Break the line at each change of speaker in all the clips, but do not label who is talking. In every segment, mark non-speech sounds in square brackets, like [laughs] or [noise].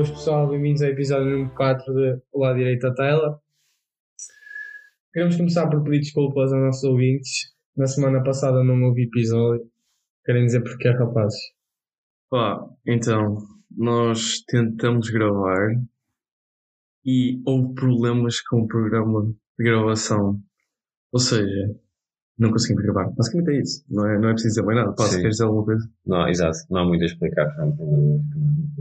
Boas pessoal, bem-vindos ao episódio número 4 de O Lado Direito da Tela. Queremos começar por pedir desculpas aos nossos ouvintes. Na semana passada não houve episódio. Querem dizer porquê, rapazes?
Pá, então, nós tentamos gravar e houve problemas com o programa de gravação. Ou seja, não conseguimos gravar. Basicamente é isso. Não é, não é preciso dizer mais nada. Queres dizer alguma coisa?
Não, exato. Não há muito a explicar.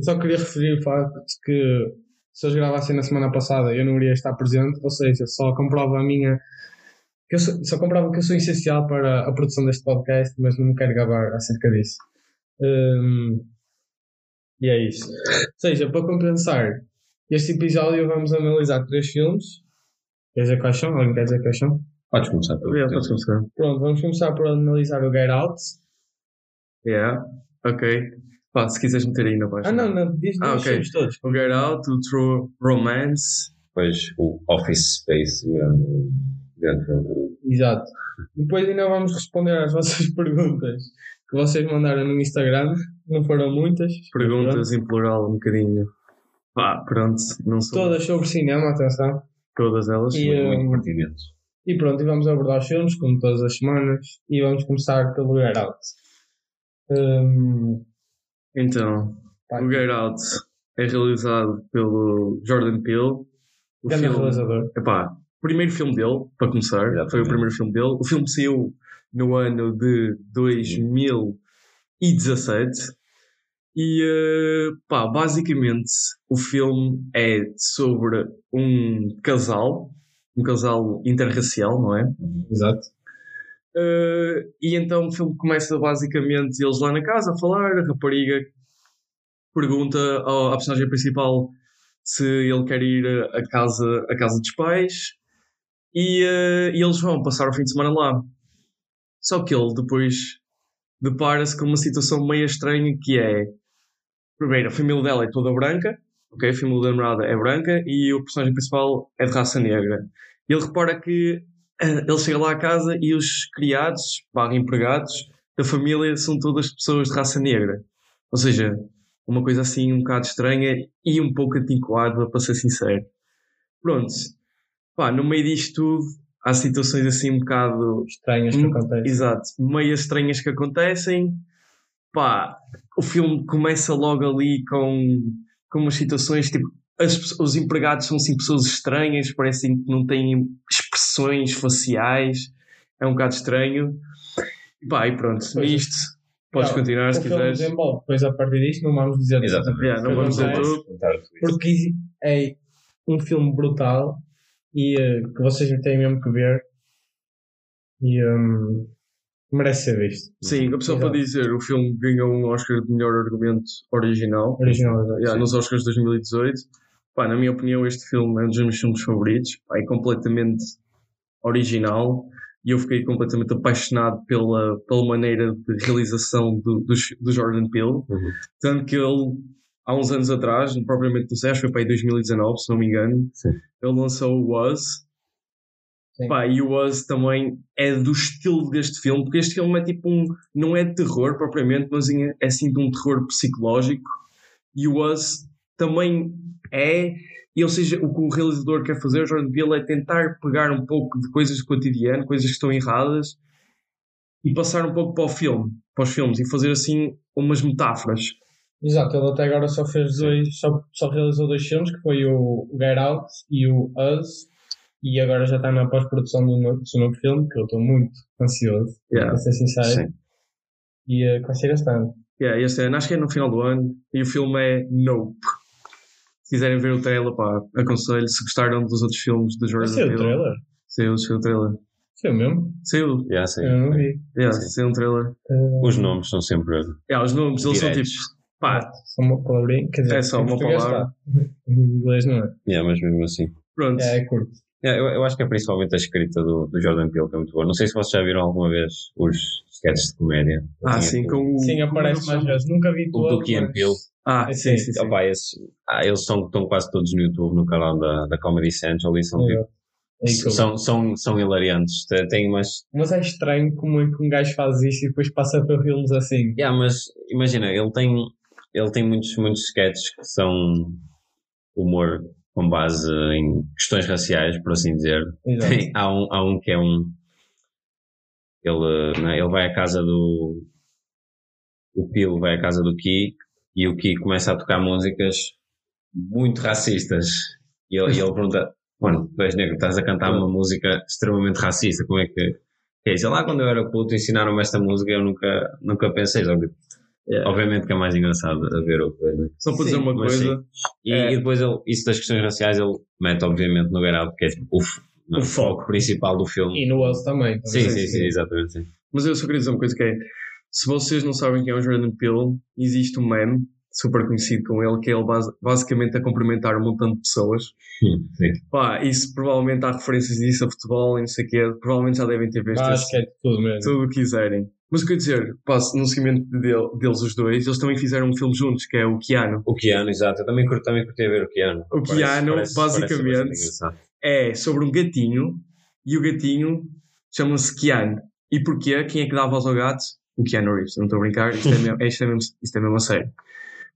só queria referir o facto de que se eles gravassem na semana passada eu não iria estar presente, ou seja, só comprova a minha. Que eu sou- só comprova que eu sou essencial para a produção deste podcast, mas não me quero gabar acerca disso. Hum, e é isso. Ou seja, para compensar este episódio, vamos analisar três filmes. Quer dizer quais são? Alguém quer dizer quais são?
Podes começar tu.
Yeah, podes começar.
Pronto, vamos começar por analisar o Get Out.
Yeah, ok. Pá, se quiseres meter aí na página.
Ah, não, não, diz
Ah,
os
ok.
filmes todos.
O Get Out, o True Romance.
Depois o Office Space. um, filme.
Exato. Depois ainda vamos responder às [laughs] vossas perguntas que vocês mandaram no Instagram. Não foram muitas.
Perguntas em plural, um bocadinho. Pá, pronto. Não são
Todas sobre cinema, atenção.
todas elas.
E,
Muito,
um,
muito pertinentes.
E pronto, e vamos abordar os filmes, como todas as semanas. E vamos começar pelo Get Out. Hum,
Então,
pá,
o Get Out é realizado pelo Jordan Peele. O
grande realizador.
Epá, primeiro filme dele, para começar,
Exatamente.
foi o primeiro filme dele. O filme saiu no ano de 2017 e, eh, pá, basicamente o filme é sobre um casal, um casal interracial, não é?
Exato.
Eh, e então o filme começa basicamente eles lá na casa a falar, a rapariga pergunta ao, à personagem principal se ele quer ir à casa, à casa dos pais e, eh, e eles vão passar o fim de semana lá. Só que ele depois depara-se com uma situação meio estranha que é primeiro, a família dela é toda branca, ok? A família da namorada é branca e o personagem principal é de raça negra. E ele repara que eh, ele chega lá à casa e os criados, barra empregados, da família são todas pessoas de raça negra. Ou seja, uma coisa assim um bocado estranha e um pouco antiquada, para ser sincero. Pronto. Pá, no meio disto tudo, há situações assim um bocado
Estranhas que
Hum,
acontecem.
Exato, meio estranhas que acontecem. Pá, o filme começa logo ali com, com umas situações tipo. as os empregados são assim pessoas estranhas, parecem que não têm expressões faciais, é um bocado estranho. E pá, e pronto,
Pois é.
nisto, podes
Não,
continuar se quiseres.
desenvolve. Depois, a partir disto, não vamos dizer
Exatamente.
Yeah, não vamos dizer tudo.
Porque é um filme brutal e eh, que vocês têm mesmo que ver e hum, merece ser visto.
Sim, só para
Exato.
dizer, o filme ganhou um Oscar de melhor argumento original.
Original, exato.
Yeah, nos Oscars de 2018. Pá, na minha opinião, este filme é um dos meus filmes favoritos. Pá, é completamente original e eu fiquei completamente apaixonado pela, pela maneira de realização do, do, do Jordan Peele.
Uhum.
Tanto que ele, há uns anos atrás, propriamente no SES, foi para aí 2019, se não me engano,
Sim.
ele lançou o Was. Pá, e o Was também é do estilo deste filme, porque este filme é tipo um. não é de terror propriamente, mas é é assim de um terror psicológico. E o Was também é. E, ou seja, o que o realizador quer fazer, o Jordan Peele, é tentar pegar um pouco de coisas do cotidiano, coisas que estão erradas, e passar um pouco para o filme, para os filmes, e fazer assim umas metáforas.
Exato, ele até agora só fez dois, só, só realizou dois filmes, que foi o Get Out e o Us, e agora já está na pós-produção do, no- do seu novo filme, que eu estou muito ansioso,
Yeah.
para ser sincero,
Sim.
e eh, que vai ser este ano.
Yeah, este ano, acho que é no final do ano, e o filme é Nope. Se quiserem ver o trailer, pá, aconselho. Se gostaram dos outros filmes do Jordan
ser o
Peele.
trailer?
Saiu, saiu o trailer.
Saiu mesmo?
Saiu,
Yeah, sim.
Eu não vi.
yeah,
Sim.
saiu um trailer.
Eh,
Os nomes são sempre.
Yeah, os nomes, eles são tipo, pá,
Só uma palavrinha, quer dizer,
É só uma palavra. [laughs]
Em inglês não é.
Yeah, mas mesmo assim.
pronto.
É, é curto.
Yeah, eu, eu acho que é principalmente a escrita do, do Jordan Peele que é muito boa. Não sei se vocês já viram alguma vez os sketches de comédia.
Ah, sim,
o-
com o.
Sim, aparece mais vezes. Nunca vi
O
todo,
do Key
mas-
Peele.
Ah,
É,
sim,
sim,
sim.
Opa, esses, ah, eles são, estão quase todos no YouTube, no canal da, da Comedy Central e são, tipo,
É eu-
são, são, são hilariantes. Tem- umas.
Mas é estranho como é que um gajo faz isso e depois passa para filmes assim.
Yeah, mas imagina, ele tem, ele tem muitos, muitos sketches que são humor com base em questões raciais, por assim dizer. Tem- [laughs] há, um, há um que é um. Ele, né, ele vai à casa do. O Pilo vai à casa do Ki e o Ki começa a tocar músicas muito racistas. E ele, e ele pergunta: Mano, tu és negro, estás a cantar uma música extremamente racista, como é que. que é? Lá quando eu era puto ensinaram-me esta música eu nunca, nunca pensei. Só que, Obviamente que é mais engraçado a ver o coisa.
Só para dizer
Sim,
uma coisa,
E,
É.
e depois ele, isso das questões raciais ele mete obviamente no Get Out, que é tipo, o, f- não,
O foco.
principal do filme.
E no Us também.
Sim,
também.
sim, sim, exatamente. Sim.
mas eu só queria dizer uma coisa que é, se vocês não sabem quem é o Jordan Peele, existe um meme super conhecido com ele, que é ele base- basicamente a cumprimentar um montão de pessoas.
Sim.
Pá, isso provavelmente há referências disso a futebol e não sei o quê, provavelmente já devem ter visto
que é de tudo mesmo.
tudo o que quiserem. Mas o que eu ia dizer, pá, no seguimento dele- deles os dois, eles também fizeram um filme juntos, que é o Keanu.
O Keanu, exato. Eu também curti, também curti a ver o Keanu.
O Keanu, basicamente,
bastante engraçado.
É sobre um gatinho, e o gatinho chama-se Keanu. E porquê? Quem é que dá a voz ao gato? O Keanu Reeves, não estou a brincar, isto é mesmo, isto [laughs] é mesmo, isto é mesmo a sério.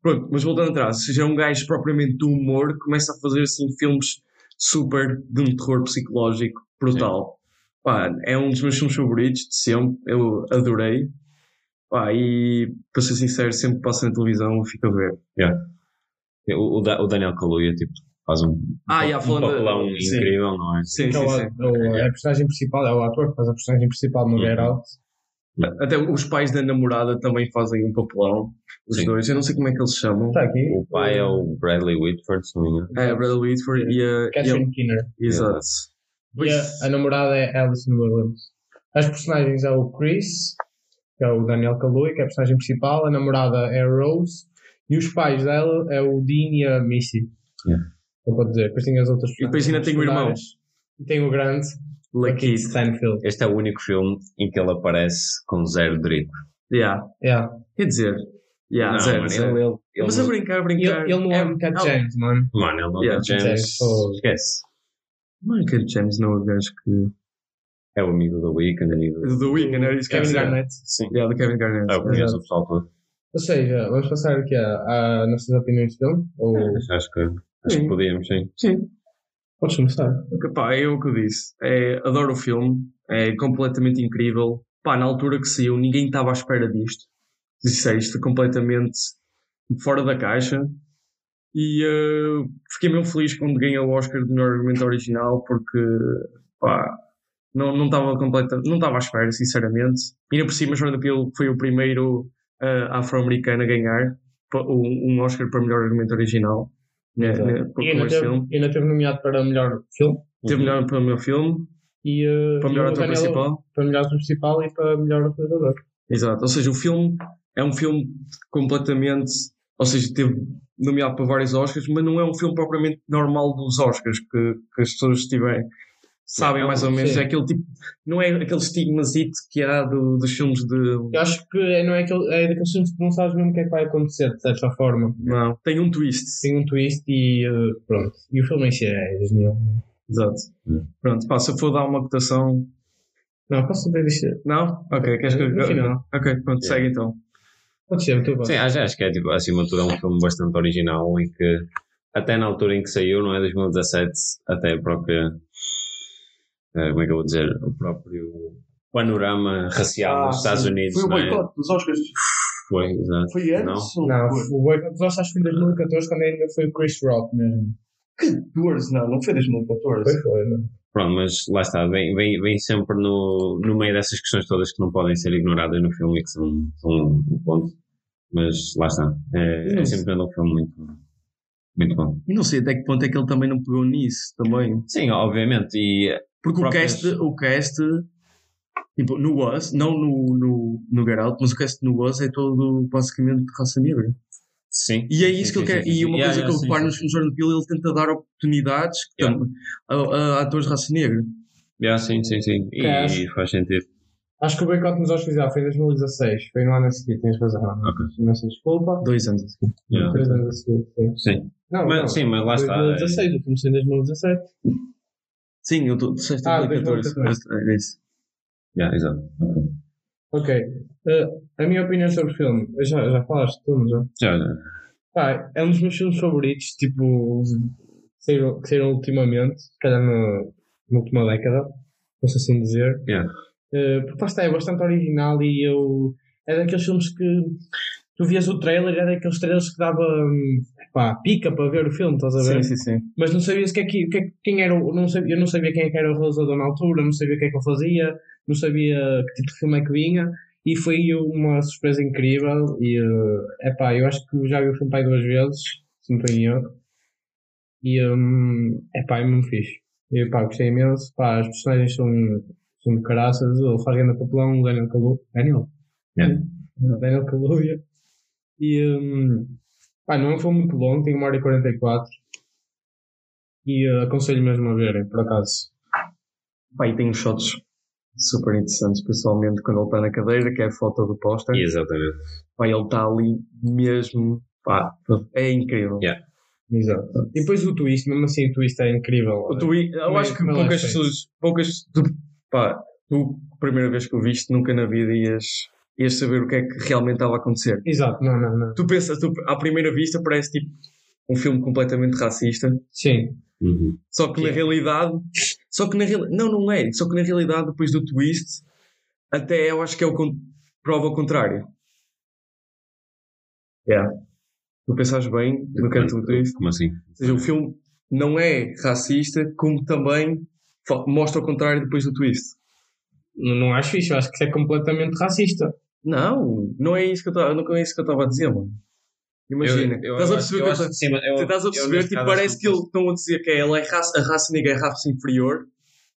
Pronto, mas voltando atrás, se já é um gajo propriamente do humor, começa a fazer assim filmes super de um terror psicológico brutal. Pá, é um dos meus filmes favoritos de sempre, eu adorei. Pá, e para ser sincero, sempre que passa na televisão fico a ver.
O, o, Da- o Daniel Kaluuya, tipo, faz um,
Ah,
um,
já,
um
falando de-
papelão
sim.
incrível, não é?
Sim,
Que é
sim,
o,
sim.
o- é a personagem principal, é o ator que faz a personagem principal no
Uhum.
Get Out.
Até os pais da namorada também fazem um papelão, os
Sim.
dois. Eu não sei como é que eles se chamam.
Está aqui.
O pai é o Bradley Whitford, se não me engano.
É, Bradley Whitford e a.
Catherine Keener.
exato. Pois,
a, a namorada é Alison Williams. As personagens é o Chris, que é o Daniel Kaluuya, que é a personagem principal. A namorada é a Rose. E os pais dela é o Dean e a Missy.
Yeah.
Não pode dizer. Depois tem as outras
E depois ainda tem o irmão.
E tem o grande,
Lakeith.
Stanfield.
Este é o único filme em que ele aparece com zero drip.
Yeah.
Yeah.
Quer dizer, yeah,
não,
zero,
mano,
zero.
ele, ele, ele,
Mas a brincar, a
Ele,
brincar.
ele não é um Cat James, mano.
Mano, ele não
Yeah,
é James.
James, oh.
Esquece.
Mano, que James não é o gajo que.
É o amigo do Weekend, amigo
Do The Weeknd, era isso
Kevin
dizer.
Garnett.
Sim.
Yeah, do Kevin Garnett.
Ah, eu conheço o pessoal todo.
Ou seja, vamos passar aqui a, a nossas opiniões de filme? Ou
Acho que, acho que podíamos, sim.
Sim.
podes começar?
Pá, é o que eu disse. É, adoro o filme, é completamente incrível. Pá, na altura que saiu, ninguém estava à espera disto. Disse isto completamente fora da caixa. E eh, fiquei mesmo feliz quando ganhei o Oscar de melhor argumento original, porque pá, não não estava completa, não estava à espera, sinceramente. E ainda por cima, Jordan Peele foi o primeiro eh, afro-americano a ganhar um, um Oscar para melhor argumento original. Né, né,
E ainda teve,
filme.
ainda teve nomeado para melhor filme.
Teve melhor para o meu filme,
E, uh,
para melhor ator principal.
Para melhor ator principal e para melhor realizador.
Exato. Ou seja, o filme é um filme completamente. Ou seja, teve nomeado para vários Oscars, mas não é um filme propriamente normal dos Oscars que, que as pessoas tiverem. Sabem
É,
mais ou menos,
sim.
é aquele tipo. Não é aquele estigmazito que há do- dos filmes de.
Eu acho que é, não é, aquele, é daqueles filmes que não sabes mesmo o que é que vai acontecer, de certa forma.
Não, tem um twist.
Tem um twist e uh, pronto. E o filme em si é genial.
Exato.
Hum.
Pronto, pá, se eu for dar uma cotação.
Não, posso saber disto?
Não? Ok, queres que eu.
Final.
Ok, pronto,
Yeah.
segue então.
Pode ser, tu
Sim, acho, acho que é tipo, acima de tudo, é um filme bastante original e que até na altura em que saiu, não é? 2017, até a própria. eh, como é que eu vou dizer? O próprio panorama racial nos Estados Unidos,
Foi o
não é?
boicote dos Oscars.
Foi, exato.
Foi antes? ou
Não,
foi?
o Boycott dos Oscars acho que foi em 2014, quando ainda foi o Chris Rock mesmo.
14, não, não foi 2014.
Foi, foi, não.
Pronto, mas lá está, vem, vem, vem sempre no, no meio dessas questões todas que não podem ser ignoradas no filme e que são, são um ponto. Mas lá está. É, é simplesmente um filme muito, muito bom.
E não sei até que ponto é que ele também não pegou nisso também.
Sim, obviamente. E
Porque o cast, o cast, tipo, no Was, não no, no, no Get Out, mas o cast no Was é todo basicamente de raça negra.
Sim.
E é isso
sim,
que ele quer.
sim,
E uma coisa
Yeah,
que eu reparo
sim,
nos filmes de Jordan Peele, ele tenta dar oportunidades
Yeah.
tam- a, a atores de raça negra.
sim. Yeah, sim, sim, sim. E,
Acho-
e faz sentido.
Acho que o Boycott nos Oscars já foi em 2016. Foi no ano a seguir, tens razão.
Ok.
Imensa desculpa.
Dois anos. assim.
Yeah.
Três anos a seguir, sim.
Sim.
Não,
Mas,
não.
sim, mas lá está.
2016, o filme saiu em 2017.
Sim, eu estou.
Ah,
2014.
2014.
É isso.
Yeah, exato. Ok.
Ok. Uh, a minha opinião sobre o filme, já, já falaste tu, não já?
Já, já.
Pá, é um dos meus filmes favoritos, tipo, que saíram, que saíram ultimamente, se calhar na, na última década, posso assim dizer.
Yeah.
Eh, porque lá está, é bastante original e eu. É daqueles filmes que tu vias o trailer, é daqueles trailers que dava hum, pá, pica para ver o filme, estás a ver?
Sim, sim, sim.
Mas não sabias que é que, que é- quem era. Não sabia, eu não sabia quem é que era o realizador na altura, não sabia o que é que ele fazia, não sabia que tipo de filme é que vinha. E foi uma surpresa incrível. E é pá, eu acho que já vi o filme pai duas vezes, se não estou em erro. E é pá, é muito fixe. E pá, gostei imenso. Pá, os personagens são, são de caraças. Ele faz grande papelão, o Daniel Kalu. Daniel?
Yeah.
Daniel Kaluuya. E hum, pá, não é um filme muito longo, tem 1 hora e 44. E eh, aconselho mesmo a verem, por acaso.
Pá, e tem uns shots super interessantes, principalmente quando ele está na cadeira, que é a foto do póster.
Exatamente.
Pá, ele está ali mesmo. Pá, é incrível.
Yeah.
Exato. E depois o twist, mesmo assim o twist é incrível.
O twi- eu acho que poucas pessoas, poucas, tu, pá, tu, a primeira vez que o viste, nunca na vida ias, ias saber o que é que realmente estava a acontecer.
Exato, não, não, não.
Tu pensas, tu, à primeira vista parece tipo um filme completamente racista,
Sim,
Uhum.
só que na realidade, só que na realidade, não, não é, só que na realidade depois do twist, até eu acho que é o prova ao contrário. Yeah. Tu pensas bem no que é o twist.
Como assim?
Ou seja, o filme não é racista, como também mostra o contrário depois do twist.
não, não acho isso, eu acho que isso é completamente racista.
Não, não é isso que eu estava, não é isso que eu estava a dizer, mano. Imagina,
Eu- eu-
estás a perceber
eu
que eu
sim, eu-
você estás a perceber, tipo, parece que eles estão a dizer que ela é raça, a raça negra é raça inferior.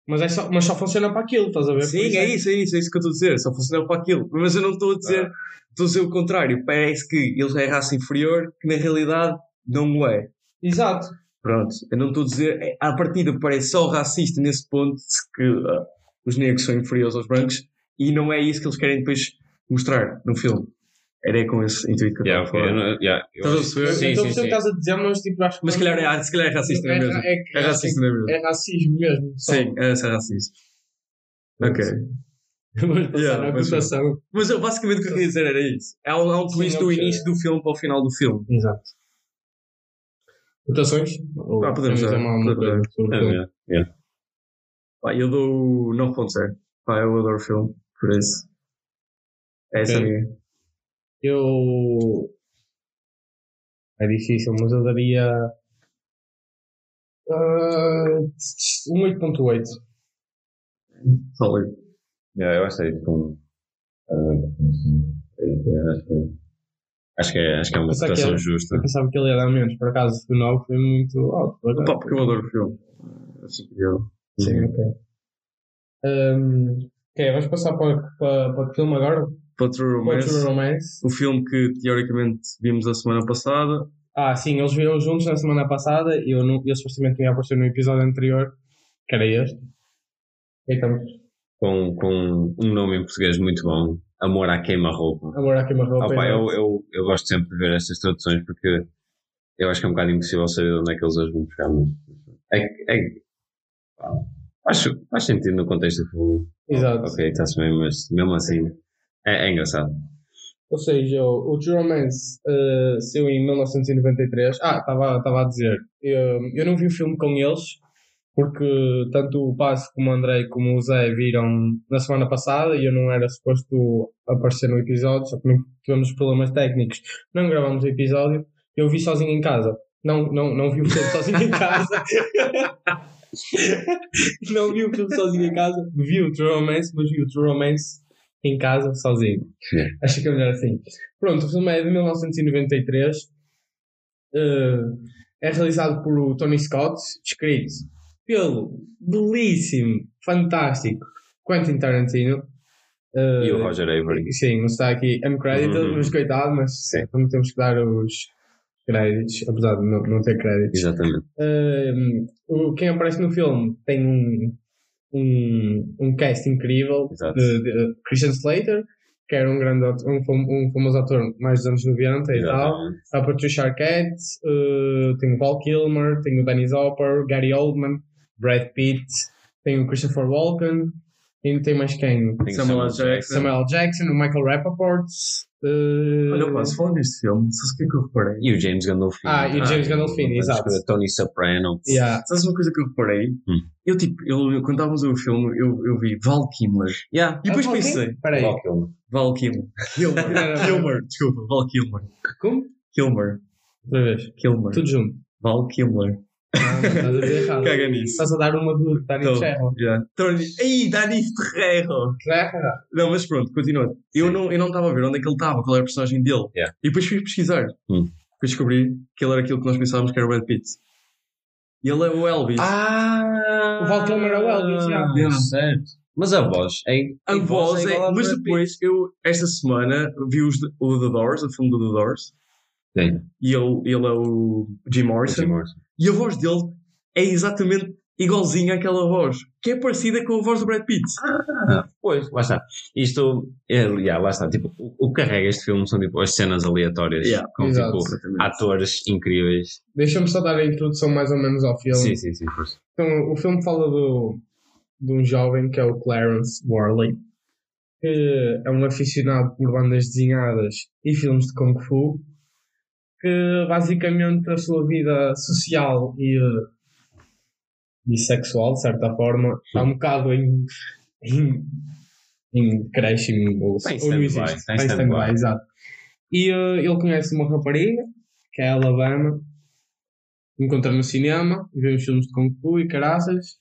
Mas, é só, mas só funciona para aquilo, estás a ver?
Sim, é isso, é isso, é isso que eu estou a dizer, só funciona para aquilo. Mas eu não estou a dizer, estou a dizer o contrário. Parece que eles é raça inferior, que na realidade não o é.
Exato.
Pronto, eu não estou a dizer, é, à partida parece só racista nesse ponto de que ah, os negros são inferiores aos brancos e não é isso que eles querem depois mostrar no filme. Era com esse intuito que eu
Yeah,
estava
ok,
a falar.
não- yeah,
Estás a perceber?
Sim,
então
sim,
você
sim.
estás a dizer, mas tipo, acho que.
Mas se calhar é, se calhar é racista
é,
mesmo.
é,
É racista mesmo.
É racismo mesmo. só.
Sim, é essa racista. Ok. [laughs]
Vamos passar
Yeah,
à
mas-
cotação.
Mas eu, basicamente o que eu queria dizer era isso. Há um, há um twist
não
do início do filme para o final do filme.
Exato. Cotações?
Ah, podemos dar.
É, yeah, yeah.
Pá, eu dou 9.0. Pá, eu adoro o filme, por isso. É minha.
Eu. É difícil, mas eu daria. um 8.8.
Sólido.
Yeah, eu acho que é tipo um. ah, é, Acho que acho que é, acho que é uma
ele-
justa.
Eu pensava que ele ia dar menos, por acaso o 9 foi muito alto. por.
Pá, porque eu adoro o filme. Incrível.
Sim, ok. Um, ok, vamos passar para, para, para que filme agora?
Para True Romance.
True Romance.
O filme que teoricamente vimos a semana passada.
Ah, sim, eles viram juntos na semana passada e eu, não, eu supostamente ia aparecer no episódio anterior, que era este. Então,
Com, com um nome em português muito bom. Amor à queima-roupa.
agora aqui uma roupa.
Opa, eu, eu, eu gosto sempre de ver estas traduções porque eu acho que é um bocado impossível saber de onde é que eles as vão buscar. Mas é, é, acho, faz sentido no contexto do filme.
Exato.
Ok, está-se bem, mas mesmo assim é, é engraçado.
Ou seja, o, True Romance eh, saiu em 1993. Ah, estava a dizer, eu, eu não vi o filme com eles, porque tanto o Passo como o Andrei como o Zé viram na semana passada e eu não era suposto aparecer no episódio, só que tivemos problemas técnicos. Não gravamos o episódio, eu vi sozinho em casa. Não, não, não vi o filme sozinho em casa. [laughs] não vi o filme sozinho em casa. Vi o True Romance, mas vi o True Romance em casa, sozinho.
Yeah.
Acho que é melhor assim. Pronto, o filme é de 1993. eh, é realizado por Tony Scott, escrito pelo belíssimo, fantástico Quentin Tarantino. Eh,
E o Roger Avery.
Sim, não está aqui uncredited,
Uhum.
mas coitado, mas
Sim.
também temos que dar os créditos, apesar de não, não ter créditos.
Exatamente.
O- quem aparece no filme tem um, um, um cast incrível
Exato.
de, de Christian Slater, que era um grande ator- um, um famoso ator mais dos anos 90 e tal. A Patricia Arquette, uh, tem o Val Kilmer, tem o Dennis Hopper, Gary Oldman, Brad Pitt, tem o Christopher Walken Ainda tem mais quem?
Tem
Samuel L. Jackson.
Samuel. Jackson, o Michael Rappaport. eh,
Olha, pá, se falar neste filme, sabes o que é que eu reparei?
E o James Gandolfini.
Ah, e o James Gandolfini,
o-
exato.
o Tony Soprano.
yeah.
Sabes uma coisa que eu reparei?
Hum.
Eu, tipo, eu, eu- quando estávamos a ver o filme, eu, eu vi Val Kilmer.
Yeah.
E depois
Ah,
pensei.
Val Kilmer.
Val Kilmer. Kilmer. Kilmer, desculpa, Val Kilmer.
Como?
Kilmer.
Outra vez.
Kilmer.
Tudo junto.
Val Kilmer.
Ah, estás a errado.
Caga nisso.
Estás a dar uma do Dani
Tô.
Ferro.
Ei, Dani!
Ferro.
Não, mas pronto, continua. Eu não eu não estava a ver onde é que ele estava, qual era a personagem dele.
Yeah.
E depois fui pesquisar.
Hum.
Depois descobri que ele era aquilo que nós pensávamos que era o Brad Pitt. E ele é o Elvis.
Ah!
O Val Kilmer é o Elvis, já.
Certo. Mas a voz é.
A voz é.
ao
Mas depois, eu, esta semana, vi os, de- o The Doors, o filme do The Doors.
Sim.
E ele, ele é o Jim Morrison.
Jim Morrison.
E a voz dele é exatamente igualzinha àquela voz. Que é parecida com a voz do Brad Pitt.
Ah, pois, lá está. Isto, é, yeah, lá está. Tipo, o, o que carrega este filme são tipo as cenas aleatórias
Yeah,
com
exato.
tipo atores incríveis.
Deixa-me só dar a introdução mais ou menos ao filme.
Sim, sim, sim. força.
Então, o filme fala do, de um jovem que é o Clarence Worley, que é um aficionado por bandas desenhadas e filmes de Kung Fu, que basicamente a sua vida social e, eh, e sexual, de certa forma, está um bocado em, em, em decréscimo, ou, ou não existe.
está em stand-by.
stand-by, exato. E eh, ele conhece uma rapariga, que é a Alabama, encontra no cinema, vê uns filmes de Kung Fu e caraças.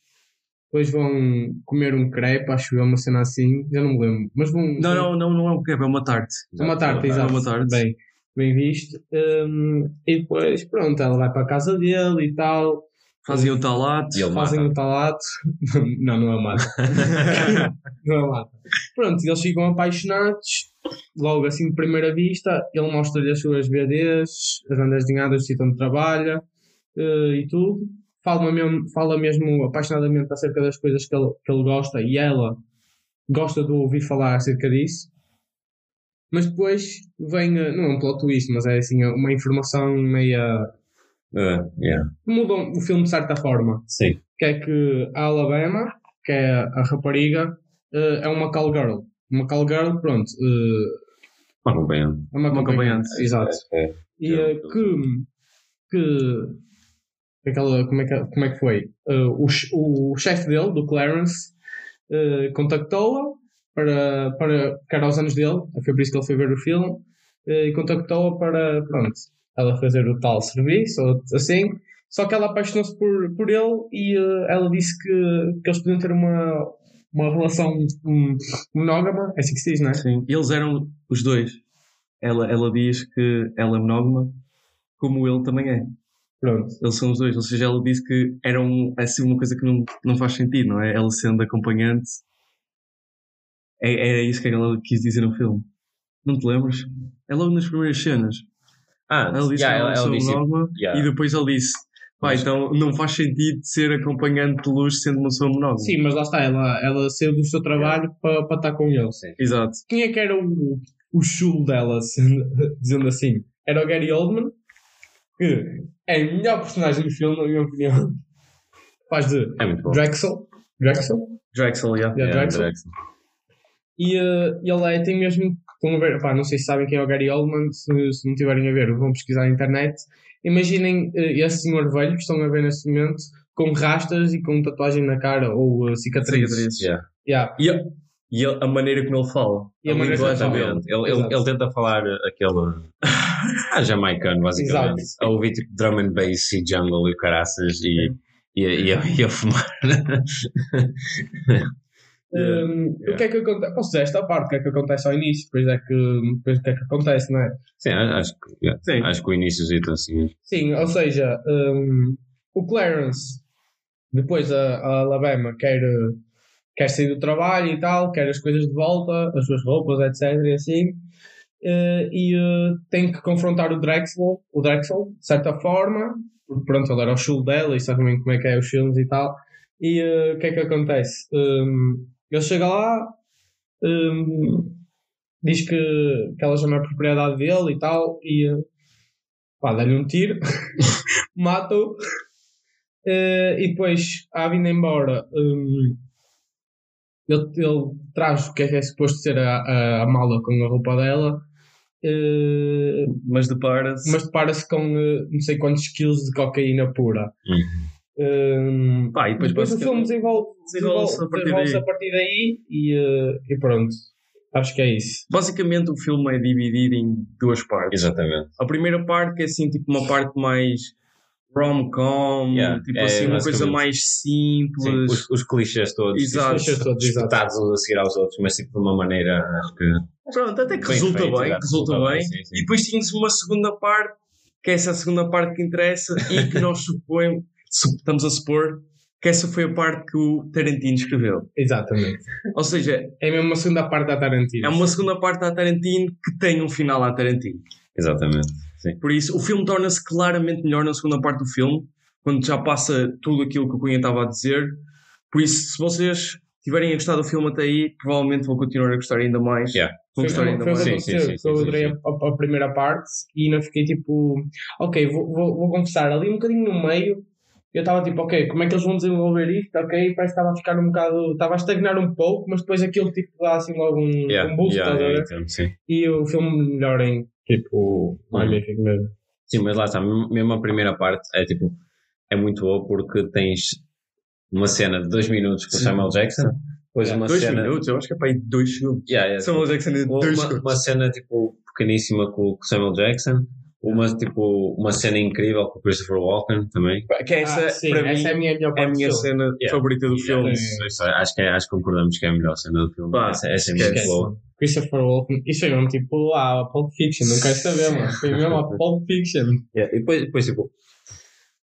Depois vão comer um crepe, acho eu, uma cena assim, já não me lembro. Mas vão.
Não, não, não, não é um crepe, é uma tarte.
É uma tarte,
É
exato.
uma tarte.
Bem, bem visto. Hum, e depois, pronto, ela vai para a casa dele e tal.
Fazem o talate.
E ele
fazem
mata.
o talato. [laughs] não, não é o mata. [laughs] não é o mata. Pronto, eles ficam apaixonados. Logo assim, de primeira vista, ele mostra-lhe as suas BDs, as bandas desenhadas do sítio onde trabalha eh, e tudo. Fala mesmo, fala mesmo apaixonadamente acerca das coisas que ele, que ele gosta e ela gosta de ouvir falar acerca disso. Mas depois vem, eh, não é um plot twist, mas é assim, uma informação meia.
Ah, yeah.
mudam o filme de certa forma
Sim.
que é que a Alabama, que é a rapariga, eh, é uma call girl. Uma call girl, pronto, eh,
Uma acompanhante.
é uma
Uma
acompanhante. Exato.
É.
E eh, que, que aquela, como, é que, como é que foi? Eh, o, o chefe dele, do Clarence, eh, contactou-a para, para, era aos anos dele, foi por isso que ele foi ver o filme, eh, e contactou-a para, pronto, ela fazer o tal serviço, ou assim, só que ela apaixonou-se por, por ele e eh, ela disse que, que eles podiam ter uma, uma relação hum, monógama, é assim que se diz, não é?
Sim. Eles eram os dois. Ela, ela diz que ela é monógama, como ele também é.
Pronto.
Eles são os dois. Ou seja, ela disse que era um, é assim uma coisa que não, não faz sentido, não é? Ela sendo acompanhante. É, é isso que ela quis dizer no filme. Não te lembras? É logo nas primeiras cenas.
Ah,
Ela disse
yeah,
que ela,
ela, ela
é
disse.
monógama
yeah.
e depois ele disse: pá,
Mas-
então não faz sentido ser acompanhante de luz sendo uma pessoa monógama.
Sim, mas lá está, ela, ela saiu do seu trabalho para, para estar com ele.
Sim.
Exato.
Quem é que era o, o chulo dela, sendo- dizendo assim? Era o Gary Oldman, que é a melhor personagem do filme, na minha opinião. Faz de
É muito bom.
Drexel. Drexel?
Drexel, yeah.
Yeah,
Yeah,
Drexel.
Drexel.
E eh, ele é, tem mesmo. Estão a ver, não sei se sabem quem é o Gary Oldman, se, se não tiverem a ver, vão pesquisar na internet. Imaginem eh, esse senhor velho que estão a ver neste momento com rastas e com tatuagem na cara ou eh, cicatrizes.
Cicatrizes.
Yeah.
Yeah.
E, a, e a, a maneira como ele fala.
E a maneira como ele.
Ele, ele,
Exato.
ele tenta falar aquele. Ah, jamaicano, basicamente. A ouvir tipo drum and bass e jungle e caraças e, e, a- e, a- e a fumar. [laughs]
Hum, O que é que acontece? Posso dizer esta parte, o que é que acontece ao início, depois é que, depois o que é que acontece, não é?
Sim, acho que, yeah,
Sim.
acho que o início assim.
Sim, ou seja, hum, o Clarence, depois a, a Alabama quer, quer sair do trabalho e tal, quer as coisas de volta, as suas roupas, etc. e assim, eh, e eh, tem que confrontar o Drexel, o Drexel, de certa forma, porque pronto, ele era o chulo dela e sabe bem como é que é os filmes e tal, e eh, o que é que acontece? Hum, ele chega lá, hum, diz que, que ela já não é propriedade dele e tal, e pá, dá-lhe um tiro, [laughs] mata-o, eh, e depois, à vinda embora, hum, ele, ele traz o que é que é suposto ser a, a, a mala com a roupa dela, eh,
Mas depara-se.
mas depara-se com eh, não sei quantos quilos de cocaína pura.
Uhum.
Eh,
Pá, e depois,
depois o filme desenvolve,
desenvolve-se a partir daí.
a partir daí e, eh, e pronto. Acho que é isso.
Basicamente o filme é dividido em duas partes.
Exatamente.
A primeira parte que é assim, tipo, uma parte mais rom-com,
Yeah,
tipo
é,
assim, uma coisa mais simples.
Sim, os, os clichês todos.
Exato.
os
Clichês todos,
espetados uns a seguir aos outros, mas tipo de uma maneira, acho que.
Pronto, até que
Bem
resulta
feito,
bem, que resulta
resulta
bem.
bem, sim, sim.
E depois tínhamos uma segunda parte, que é essa segunda parte que interessa e que nós supõemos, su- estamos a supor que essa foi a parte que o Tarantino escreveu.
Exatamente.
Ou seja,
É mesmo uma segunda parte da Tarantino.
é uma segunda parte a Tarantino que tem um final a Tarantino.
Exatamente. Sim.
Por isso, o filme torna-se claramente melhor na segunda parte do filme, quando já passa tudo aquilo que o Cunha estava a dizer. Por isso, se vocês tiverem gostado do filme até aí, provavelmente vão continuar a gostar ainda mais.
Yeah.
Vão gostar ainda mais.
Sim, sim,
eu adorei. A, a- primeira parte e ainda fiquei tipo, ok, vou, vou, vou confessar, ali um bocadinho no meio, eu estava tipo, ok, como é que eles vão desenvolver isto? Ok, parece que estava a ficar um bocado, estava a estagnar um pouco, mas depois aquilo tipo dá assim logo um,
Yeah,
um boost,
yeah, yeah.
E o filme melhora em tipo, magnífico mesmo.
Sim, mas lá está, mesmo a primeira parte é tipo, é muito boa porque tens uma cena de dois minutos com o. Samuel Jackson, depois
Yeah.
uma
Dois
cena.
minutos, eu acho que é para aí dois segundos.
Yeah, yeah,
Samuel Jackson é
uma,
dois
uma,
segundos.
uma cena tipo pequeníssima com o Samuel Jackson, uma tipo uma cena incrível com o Christopher Walken também.
Que é essa,
Ah, sim,
para
essa
mim,
é a minha melhor
é a minha
filme.
cena
Yeah.
favorita do filme.
Isso- isso- acho, que é, acho que concordamos que é a melhor cena do filme.
Pá,
essa, essa é muito boa.
Christopher Walken, isso foi mesmo tipo lá, a Pulp Fiction, não quero saber, mano. Foi mesmo a [laughs] Pulp Fiction.
Yeah, e depois, depois tipo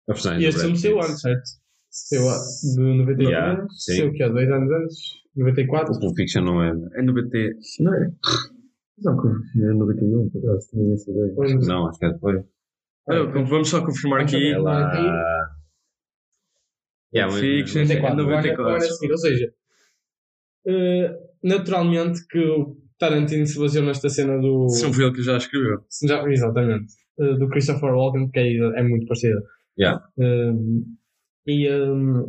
a personagem
E
do
este filme saiu antes, certo? Saiu a- de 94
Yeah,
anos?
sim.
Saiu o quê? Há dois anos antes? 94?
O Pulp Fiction não é.
É no BT. Não é? Não, é no BT1, por acaso, tinha essa ideia.
Pois,
Não, acho que é depois.
Vamos só confirmar aqui.
Ela. Yeah, mas-
Fiction.
mas-
94,
É
o ano-
94.
o ano a seguir. Ou seja, eh, naturalmente que o Tarantino se baseou nesta cena do.
Se não foi ele que já escreveu.
Já, exatamente. eh, do Christopher Walken, que é, é muito parecida.
Yeah.
Eh, e eh,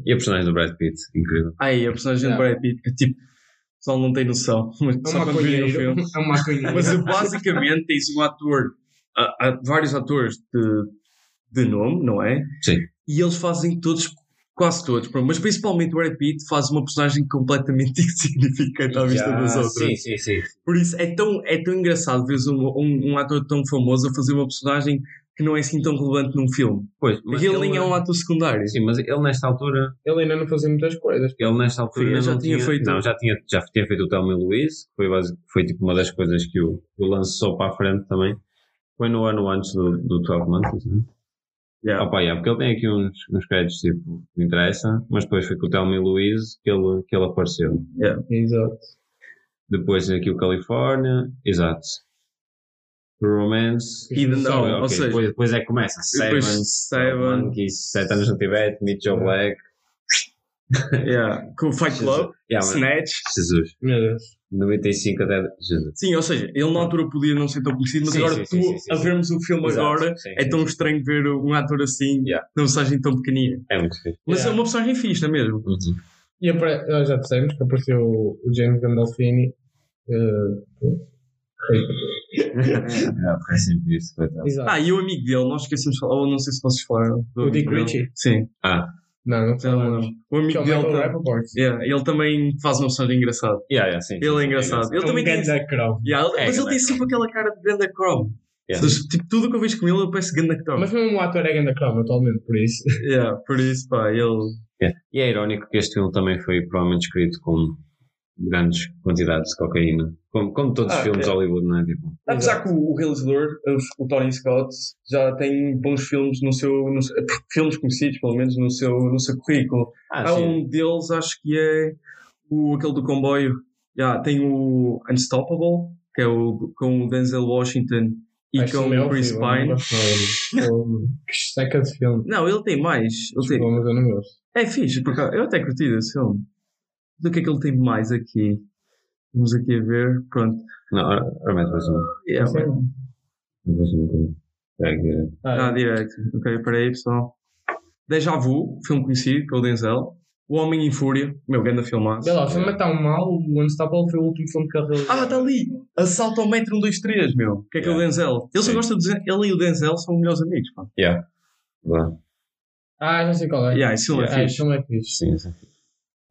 E a personagem do Brad Pitt, incrível.
Ai, a personagem
Yeah.
do Brad Pitt, é tipo, o pessoal não tem noção, [laughs] mas
é
só quando virem o filme.
É um maconheiro.
Mas eh, basicamente tens um ator, há, há vários atores de, de nome, não é?
Sim.
E eles fazem todos, quase todos, mas principalmente o Brad Pitt faz uma personagem completamente [laughs] insignificante à vista
Yeah,
das outras.
Sim, sim, sim.
Por isso é tão, é tão engraçado ver um, um, um ator tão famoso a fazer uma personagem que não é assim tão relevante num filme.
Pois,
Porque ele nem é um ator secundário.
Sim, mas ele nesta altura,
Ele ainda não fazia muitas coisas.
ele nesta altura
Sim,
ainda
já
não
tinha feito-
Não, já tinha, já tinha feito o Thelma e Louise, que foi, foi tipo uma das coisas que o, o lançou para a frente também. Foi no ano antes do, do 12 Months, né?
Yeah.
Opa, yeah, porque ele tem aqui uns, uns créditos tipo, que me interessa, mas depois foi com o Thelma e Louise que ele, que ele apareceu.
Exato.
Depois tem aqui o California, exato. Romance.
E de- não,
Ok,
ou seja,
depois, depois é que começa. Seven,
Seven.
Monkeys, Sete Anos no Tibete, Meet Joe Black. [laughs]
yeah. com o Fight Club,
Yeah,
Snatch.
Jesus.
Meu Deus.
95 até. Jesus.
Sim, ou seja, ele na altura podia não ser tão conhecido, mas
Sim,
agora
sim,
tu,
sim, sim, sim,
a vermos o filme
Exato,
agora,
sim,
é tão
sim.
estranho ver um ator assim,
Yeah.
numa personagem tão pequenina.
É muito fixe.
Mas
Yeah.
é uma personagem fixe, não é mesmo?
Uhum.
E apare... nós já dissemos que apareceu o James Gandolfini. eh,
É, [laughs] foi sempre isso. coitado.
Exato.
Ah, e o amigo dele, nós esquecemos de falar, ou não sei se vocês falaram. do
O Dick. Ritchie?
Sim,
Ah,
Não, não
não
falamos.
O
é
amigo
o
dele,
Rappaport.
yeah, ele também faz uma personagem engraçada.
yeah, yeah, sim, sim,
Ele é engraçado. Ele
É
também tem. Yeah,
É,
mas ele tem sempre aquela cara de Ganda Chrome.
Yeah.
Tipo, tudo que eu vejo com ele, ele parece Ganda Chrome.
Mas mesmo o ator é ganda crow atualmente, por isso.
Yeah, por isso, pá, ele.
Yeah. E é irónico que este filme também foi provavelmente escrito com grandes quantidades de cocaína. Como, como todos os
Ah,
filmes de
é.
Hollywood, não é? Tipo,
Apesar que o, o realizador, o, Tony Scott, já tem bons filmes no seu, no filmes conhecidos, pelo menos, no seu, no seu currículo.
ah,
Há
sim.
um deles, acho que é o, aquele do comboio. Já, tem o Unstoppable, que é o com o Denzel Washington e
Acho
com
é
o Chris Pine.
Que [laughs] seca de filme.
Não, ele tem mais. Ele tem,
Desculpa,
é fixe, porque eu até curti desse filme. Do que é que ele tem mais aqui? Vamos aqui a ver. Pronto.
Não, ora, ora mete mais uma.
Yeah.
Mais coisa. É que-
Ah, direto. Ok, peraí, pessoal. Deja Vu, filme conhecido pelo Denzel. O Homem em Fúria, meu grande filmaço.
Vê lá, o filme é tão mau, o Unstoppable foi o último filme que ele realizou.
Ah, está ali! Assalto ao metro 1, 2, 3, meu. Que é que é o. Denzel. Ele só gosta de Denzel. Ele e o Denzel são melhores amigos, pá.
Yeah.
Ah, já sei qual é.
Yeah, esse filme é
Ah,
fixe.
esse filme é fixe.
Sim, sim.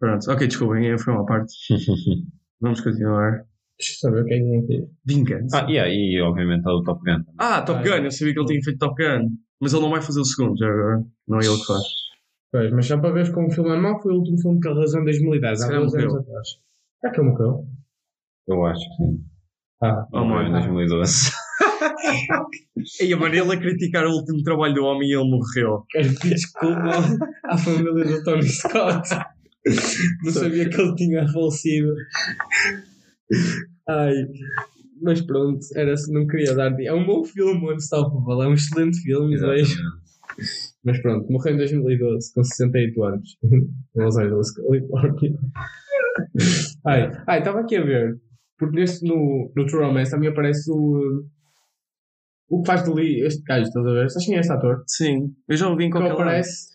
Pronto, ok, desculpem, foi uma parte. [laughs] Vamos continuar.
Deixa eu saber o que é que.
Vingança.
ah, yeah, e obviamente a do Top Gun. também.
Ah, Top
Ah,
Gun,
é.
eu sabia que ele tinha feito Top Gun. Mas ele não vai fazer o segundo, já agora. Não é ele que faz.
Pois, mas só para ver como o filme é mau, foi o último filme que ele realizou em 2010,
Se
há dois anos
morreu.
atrás. Será que ele morreu?
Eu acho que sim.
Ah,
Oh,
Morreu em
mano.
2012. [laughs]
E a mano, ele a criticar o último trabalho do homem e ele morreu.
quero pedir desculpa [laughs] à família do Tony Scott. Não sabia que ele tinha falecido. Ai, mas pronto, era, não queria dar. É um bom filme, o Unstoppable, é um excelente filme, vejo. Mas pronto, morreu em 2012, com 68 anos, [laughs] em Los Angeles, Califórnia. Ai, ai, estava aqui a ver, porque neste, no, no True Romance também aparece o. O que faz dali este gajo, estás a ver? Sabes quem é este ator?
Sim, eu já ouvi em
Que
qualquer lado.
aparece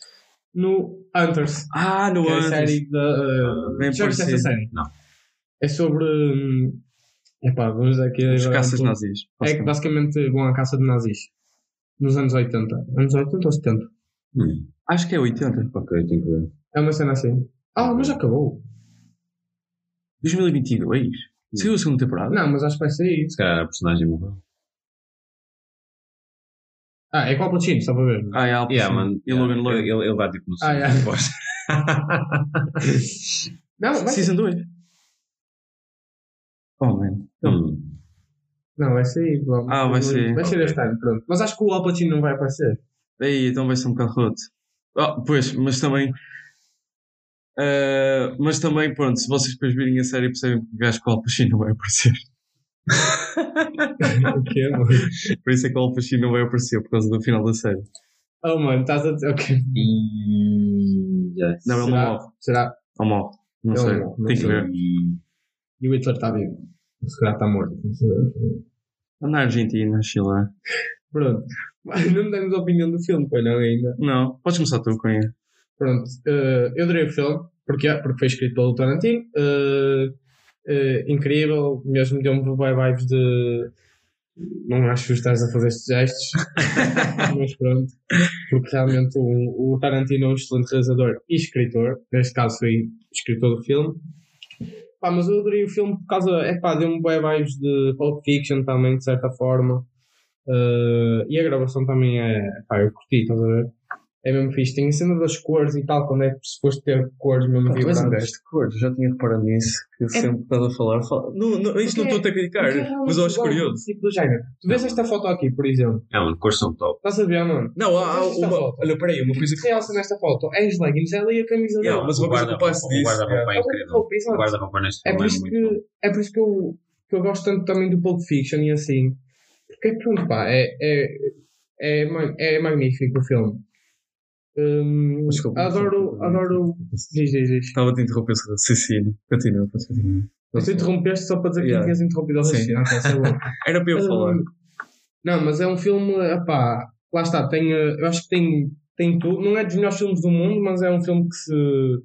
no Hunters,
Ah, no
que é a série da. Uh,
Bem
já viste essa série?
Não.
É sobre. hum, Epá, vamos dizer aqui.
Os
agora
caças
um
nazis.
É que basicamente vão à caça de nazis. Nos anos 80. Anos 80 ou 70?
Hum,
Acho que é 80.
ok, tenho que ver.
É uma cena assim. Ah, mas já acabou.
2022? Saiu a segunda temporada?
Não, mas acho que vai sair.
Se calhar a personagem morreu.
Ah, é com o Al Pacino, só para ver.
Ah, é Al
Yeah, mano.
E Logan Lerman.
Ele, ele, dá tipo no
Ah, yeah.
depois. [laughs]
Não, vai
Season 2. Oh, man.
Hum.
Não, vai sair. Vamos.
Ah, vai sair.
Vai sair
Ok.
este ano, pronto. Mas acho que o Al Pacino não vai aparecer.
Aí, então vai ser um bocado roto. Ah, pois, mas também. eh, mas também, pronto, se vocês depois virem a série percebem que o gajo com o Al Pacino não vai aparecer. [laughs] [laughs]
o quê, mano?
Por isso é que o Al Pacino não vai aparecer por causa do final da série.
Oh, mano, estás a dizer. Ok.
E... já
Não, ele não
Será?
morre.
Será?
Ou morre. Não sei.
não, não
Tem que ver.
E o Hitler está vivo. O Segurado está morto. Não sei.
Na Argentina, Chile.
Pronto. Não demos a opinião do filme, pois não, ainda.
Não, podes começar tu com ele.
Pronto. eh, eu adorei o filme. Porque, porque foi escrito pelo Tarantino. Eh, eh, incrível. Mesmo deu-me bem vibes de. Não acho que estás a fazer estes gestos. [laughs] mas pronto. Porque realmente o, o Tarantino é um excelente realizador e escritor. Neste caso foi escritor do filme. Pá, mas eu adorei o filme por causa. É pá, deu-me bem vibes de Pulp Fiction também, de certa forma. Eh, e a gravação também é. Pá, eu curti, estás a ver? É mesmo fixe. Tem a cena das cores e tal, quando é suposto ter cores mesmo
um
vibrantes.
gajo de cores, já tinha reparado nisso, que sempre que estás a falar, fala. Não, não, isto não estou a criticar,
é
mas eu acho curioso.
Tipo do género. Tu vês esta foto aqui, por exemplo.
É, mano, cores são top.
Estás a ver, mano?
Não, há, há
Mas
uma.
foto?
Olha, peraí, uma coisa
que realça nesta foto é as leggings, ela e a camisa dele.
Yeah, mas uma
o
coisa que eu
guarda-roupa
passo disso.
o guarda-roupa é
É
incrível.
guarda-roupa, exato.
O guarda-roupa neste
É
filme
por
é
isso que, é por isso que, eu, que eu gosto tanto também do Pulp Fiction e assim. Porque pronto, pá, é, é, é, é magnífico o filme. Hum,
Desculpa,
adoro,
desculpa.
adoro. Diz, diz, diz.
Estava a te interromper, Cecílio. Continua, podes continuar.
Você interrompeste só para dizer que
Yeah.
não tinhas interrompido o
Sim.
raciocínio. [laughs]
Era para eu falar.
Hum, Não, mas é um filme, epá, lá está, tem, eh, eu acho que tem, tem tudo, não é dos melhores filmes do mundo, mas é um filme que se,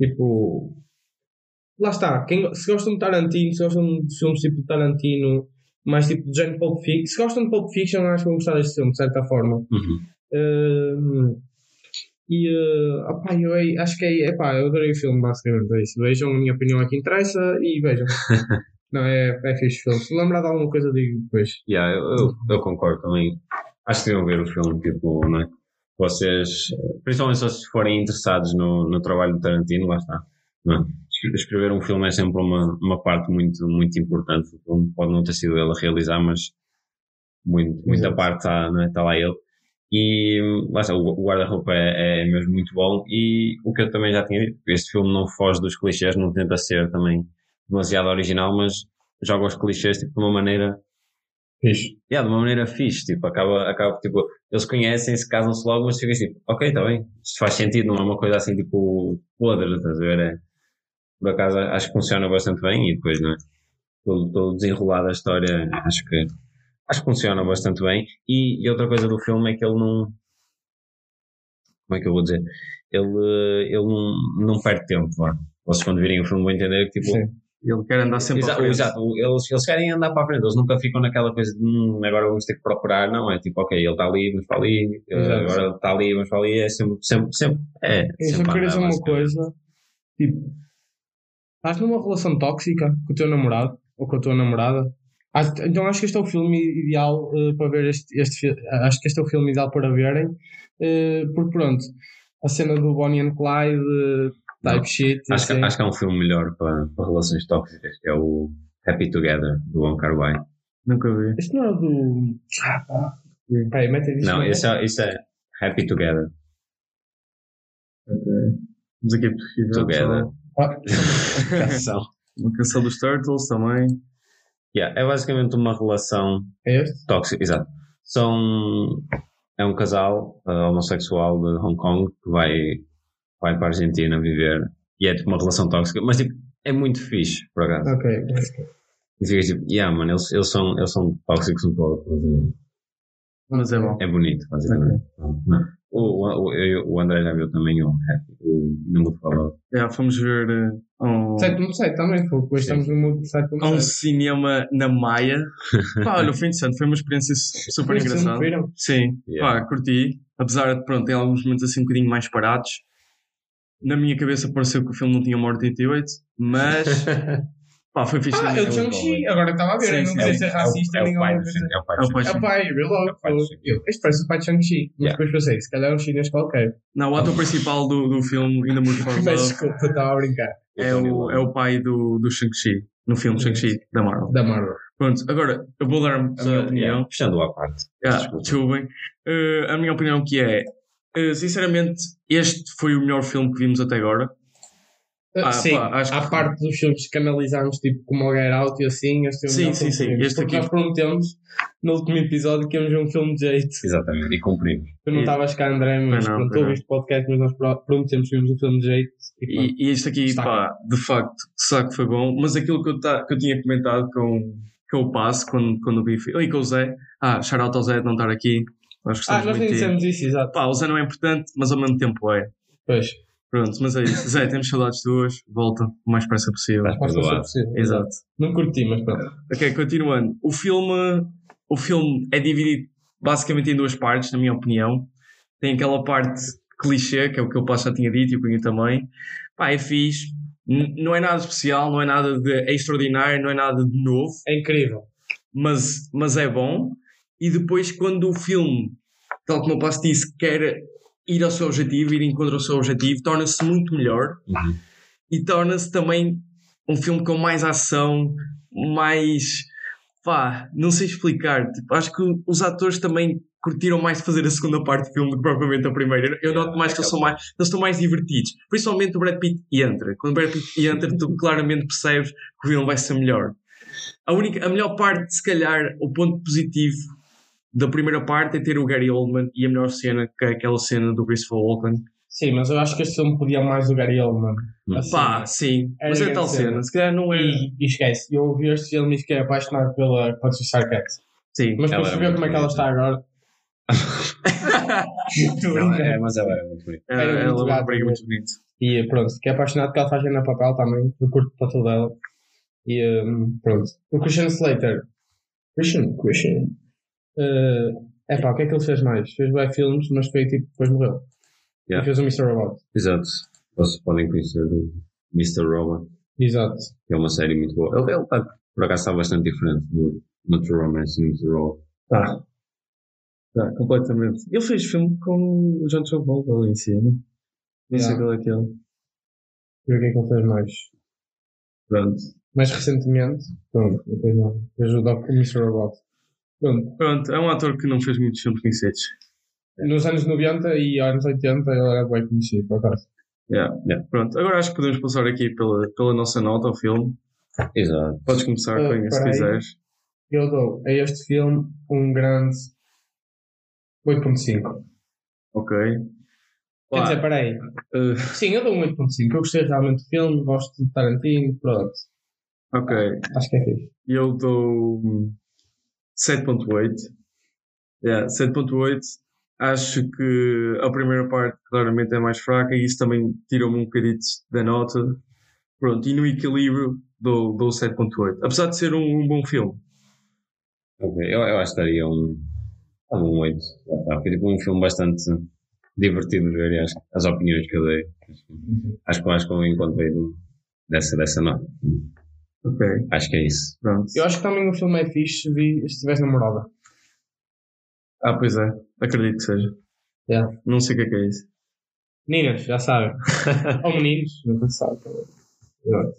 tipo, lá está, quem, se gostam de Tarantino, se gostam de filmes tipo de Tarantino, mais tipo de género Pulp Fiction, se gostam de Pulp Fiction, acho que vão gostar deste filme, de certa forma.
Uhum.
Hum, e, uh, opá, eu ei- acho que é, epá, eu adorei o filme, basicamente, é isso. Vejam a minha opinião aqui interessa e vejam. [laughs] não, é, é fixe o filme. Se lembrar de alguma coisa, digo depois.
Yeah, eu, eu, eu concordo também. Acho que deviam ver o filme, tipo, não é? Vocês, principalmente se forem interessados no, no trabalho do Tarantino, lá está. Não é? Es- Escrever um filme é sempre uma, uma parte muito, muito importante. Pode não ter sido ele a realizar, mas muito, muita
Exato.
parte está não é? tá lá ele. E lá está, o guarda-roupa é, é mesmo muito bom. E o que eu também já tinha dito, este filme não foge dos clichês, não tenta ser também demasiado original, mas joga os clichês tipo, de uma maneira
Fixe.
Yeah, de uma maneira fixe, tipo, acaba, acaba, tipo, eles conhecem-se, casam-se logo, mas fica assim, tipo, ok, está bem, isto faz sentido, não é uma coisa assim, tipo, podre, estás a ver? É, por acaso, acho que funciona bastante bem e depois, não é? Todo, todo desenrolado a história, acho que, acho que funciona bastante bem. E, e outra coisa do filme é que ele não, como é que eu vou dizer? Ele, ele não, não perde tempo, vá. Vocês quando virem o filme vão entender que tipo.
Sim.
Ele quer andar sempre
Exato,
à frente.
exato. Eles, eles querem andar para a frente, eles nunca ficam naquela coisa de hum, agora vamos ter que procurar, não, é tipo, ok, ele está ali, vamos para ali, eh,
Exato.
agora ele está ali, vamos para ali, é sempre, sempre, sempre, é.
Eu
sempre
queria dizer uma coisa. Tipo, estás numa relação tóxica com o teu namorado ou com a tua namorada. Acho- Então acho que este é o filme ideal eh, para ver este, este acho que este é o filme ideal para verem. eh, porque pronto, a cena do Bonnie and Clyde, eh, type
Não.
shit,
Acho que,
assim.
acho que há um filme melhor para, para relações tóxicas, que é o Happy Together, do Wong Kar Wai.
Nunca vi.
Este não é o do. Ah, pá. Peraí, mete isso.
Não, esse é, esse é Happy Together.
Ok. Vamos aqui pesquisar.
Together.
pessoal.
Ah,
Canção. [laughs]
Uma canção dos Turtles também.
Yeah, é basicamente uma relação
é este?
tóxica, exato. São, é um casal eh, homossexual de Hong Kong que vai, vai para a Argentina viver e é tipo uma relação tóxica, mas tipo, é muito fixe, por acaso.
Ok.
E ficas tipo, yeah, mano, eles, eles, são, eles são tóxicos um pouco,
Mas é bom.
é bonito, basicamente. Não. O, o, eu- o André já viu também o Happy, o não vou falar.
Já, fomos ver eh, um,
7.7 também, foi. Hoje
Sim.
estamos no mundo de
a um
7.7.
cinema na Maia. [laughs] Pá, olha, o fim de semana foi uma experiência su- super engraçada.
viram?
Sim,
Yeah.
pá, curti. Apesar de, pronto, ter alguns momentos assim um bocadinho mais parados. Na minha cabeça pareceu que o filme não tinha uma hora e 88, mas [laughs] pá, foi fixe.
Ah, é o Chang-Chi, agora estava a ver,
Sim,
eu não queria
sim.
ser racista
é o,
nem
é o
coisa.
é o pai
É o pai
É o pai, real
É o pai
Este parece o pai de Shang-Chi, mas depois pensei, se calhar é um chinês qualquer.
Não, o ator principal do, do filme, ainda muito [laughs] for
Mas desculpa, estava a brincar.
é o, é o pai do, do Shang-Chi, no filme Shang-Chi, da Marvel.
Da Marvel.
Pronto, agora eu vou dar a minha opinião.
Fechando à parte.
Ah, desculpem. Eh, a minha opinião que é, eh, sinceramente, este foi o melhor filme que vimos até agora. Ah,
sim,
pá, acho
à
que-
parte dos filmes que analisámos, tipo como o Get Out e assim, este é o
Sim, sim, sim, este aqui-
nós prometemos no último episódio que íamos ver um filme de jeito.
Exatamente, e cumprimos.
Tu não
E-
estavas cá, André, mas
não,
pronto, ouviste o podcast, mas nós pro- prometemos que vimos um filme de jeito. E,
este aqui,
Está
pá, de facto, sabe que foi bom, mas aquilo que eu, ta- que eu tinha comentado com, com o Passo, quando, quando vi, e com o Zé, ah, shout out ao Zé de não estar aqui, nós
ah, nós
muito
nem dissemos isso, exato.
Pá, o Zé não é importante, mas ao mesmo tempo é.
Pois,
Pronto, mas é isso. Zé, temos saudades tuas, volta o mais depressa possível.
Foi
perdoado.
possível.
Exato.
Não curti, mas pronto.
Ok, continuando. O filme, o filme é dividido basicamente em duas partes, na minha opinião. Tem aquela parte clichê, que é o que eu Passo já tinha dito e o Cunha também. Pá, é fixe. Não é nada especial, não é nada de extraordinário, não é nada de novo,
É incrível.
mas, mas é bom. E depois, quando o filme, tal como o Passo disse, quer ir ao seu objetivo, ir em encontro ao seu objetivo, torna-se muito melhor
Uhum.
e torna-se também um filme com mais ação, mais. pá, não sei explicar. Tipo, acho que os atores também curtiram mais fazer a segunda parte do filme do que propriamente a primeira. Eu noto mais que eles, são mais, eles estão mais divertidos. Principalmente o Brad Pitt entra. Quando o Brad Pitt entra, tu claramente percebes que o filme vai ser melhor. A, única, a melhor parte, se calhar, o ponto positivo da primeira parte é ter o Gary Oldman e a melhor cena, que é aquela cena do Christopher Walken.
Sim, mas eu acho que este filme podia mais do Gary Oldman.
Hum.
Assim,
Pá, sim.
Era
Mas é tal
cena.
cena. Se calhar não é.
E, e esquece, eu ouvi este filme e fiquei apaixonado pela Patricia Arquette.
Sim.
Mas
Ela
depois
é
como é que ela está agora. [laughs] Brincando.
é, mas ela é muito bonita.
Ela,
Era
ela
muito
é muito
mesmo.
bonita.
E pronto, fiquei apaixonado porque ela faz na papel também. Eu curto para tudo dela. E um, pronto. O Christian Slater. Christian? Christian. É pá, o que é que ele fez mais? Fez bem filmes, mas foi tipo, depois morreu.
Yeah.
E fez o Mr. Robot.
Exato. Vocês podem conhecer o Mr. Robot,
Exato.
que é uma série muito boa. Ele, ele tá, por acaso está bastante diferente do, True Romance e do Mr. Robot.
Tá. Tá, completamente. Ele fez filme com o John Travolta ali em cima. Não sei qual é aquele.
E o que é que ele fez mais?
Pronto.
Mais recentemente, pronto, não fez nada. Fez o Doc- o Mr. Robot. Pronto.
Pronto, é um ator que não fez muitos filmes conhecidos.
Nos anos 90 e anos 80 ele era bem conhecido, por acaso.
Yeah.
Yeah.
Pronto, agora acho que podemos passar aqui pela, pela nossa nota ao filme.
Exato.
Podes começar,
Ah,
Cunha, se quiseres.
Eu dou a este filme um grande 8.5.
Ok.
Quer dizer, peraí.
eh,
Sim, eu dou um 8.5. Eu gostei realmente do filme, gosto de Tarantino, pronto.
ok.
Acho que é fixe.
Eu dou 7.8. Yeah, 7.8. Acho que a primeira parte claramente é mais fraca e isso também tirou-me um bocadito da nota. Pronto, e no equilíbrio dou, dou 7.8. Apesar de ser um, um bom filme.
Ok, eu, eu acho que daria um, um 8. Lá está. Foi tipo um filme bastante divertido de ver acho, as opiniões que eu dei. Acho acho que eu encontrei dessa, dessa nota.
Ok,
Acho que é isso.
pronto.
Eu acho que também o filme é fixe se vi- se tivesse namorada.
Ah, pois é. Acredito que seja.
Yeah.
Não sei o que é que é isso.
Meninas, já sabem. [laughs] Ou meninos, nunca se sabe. Exato.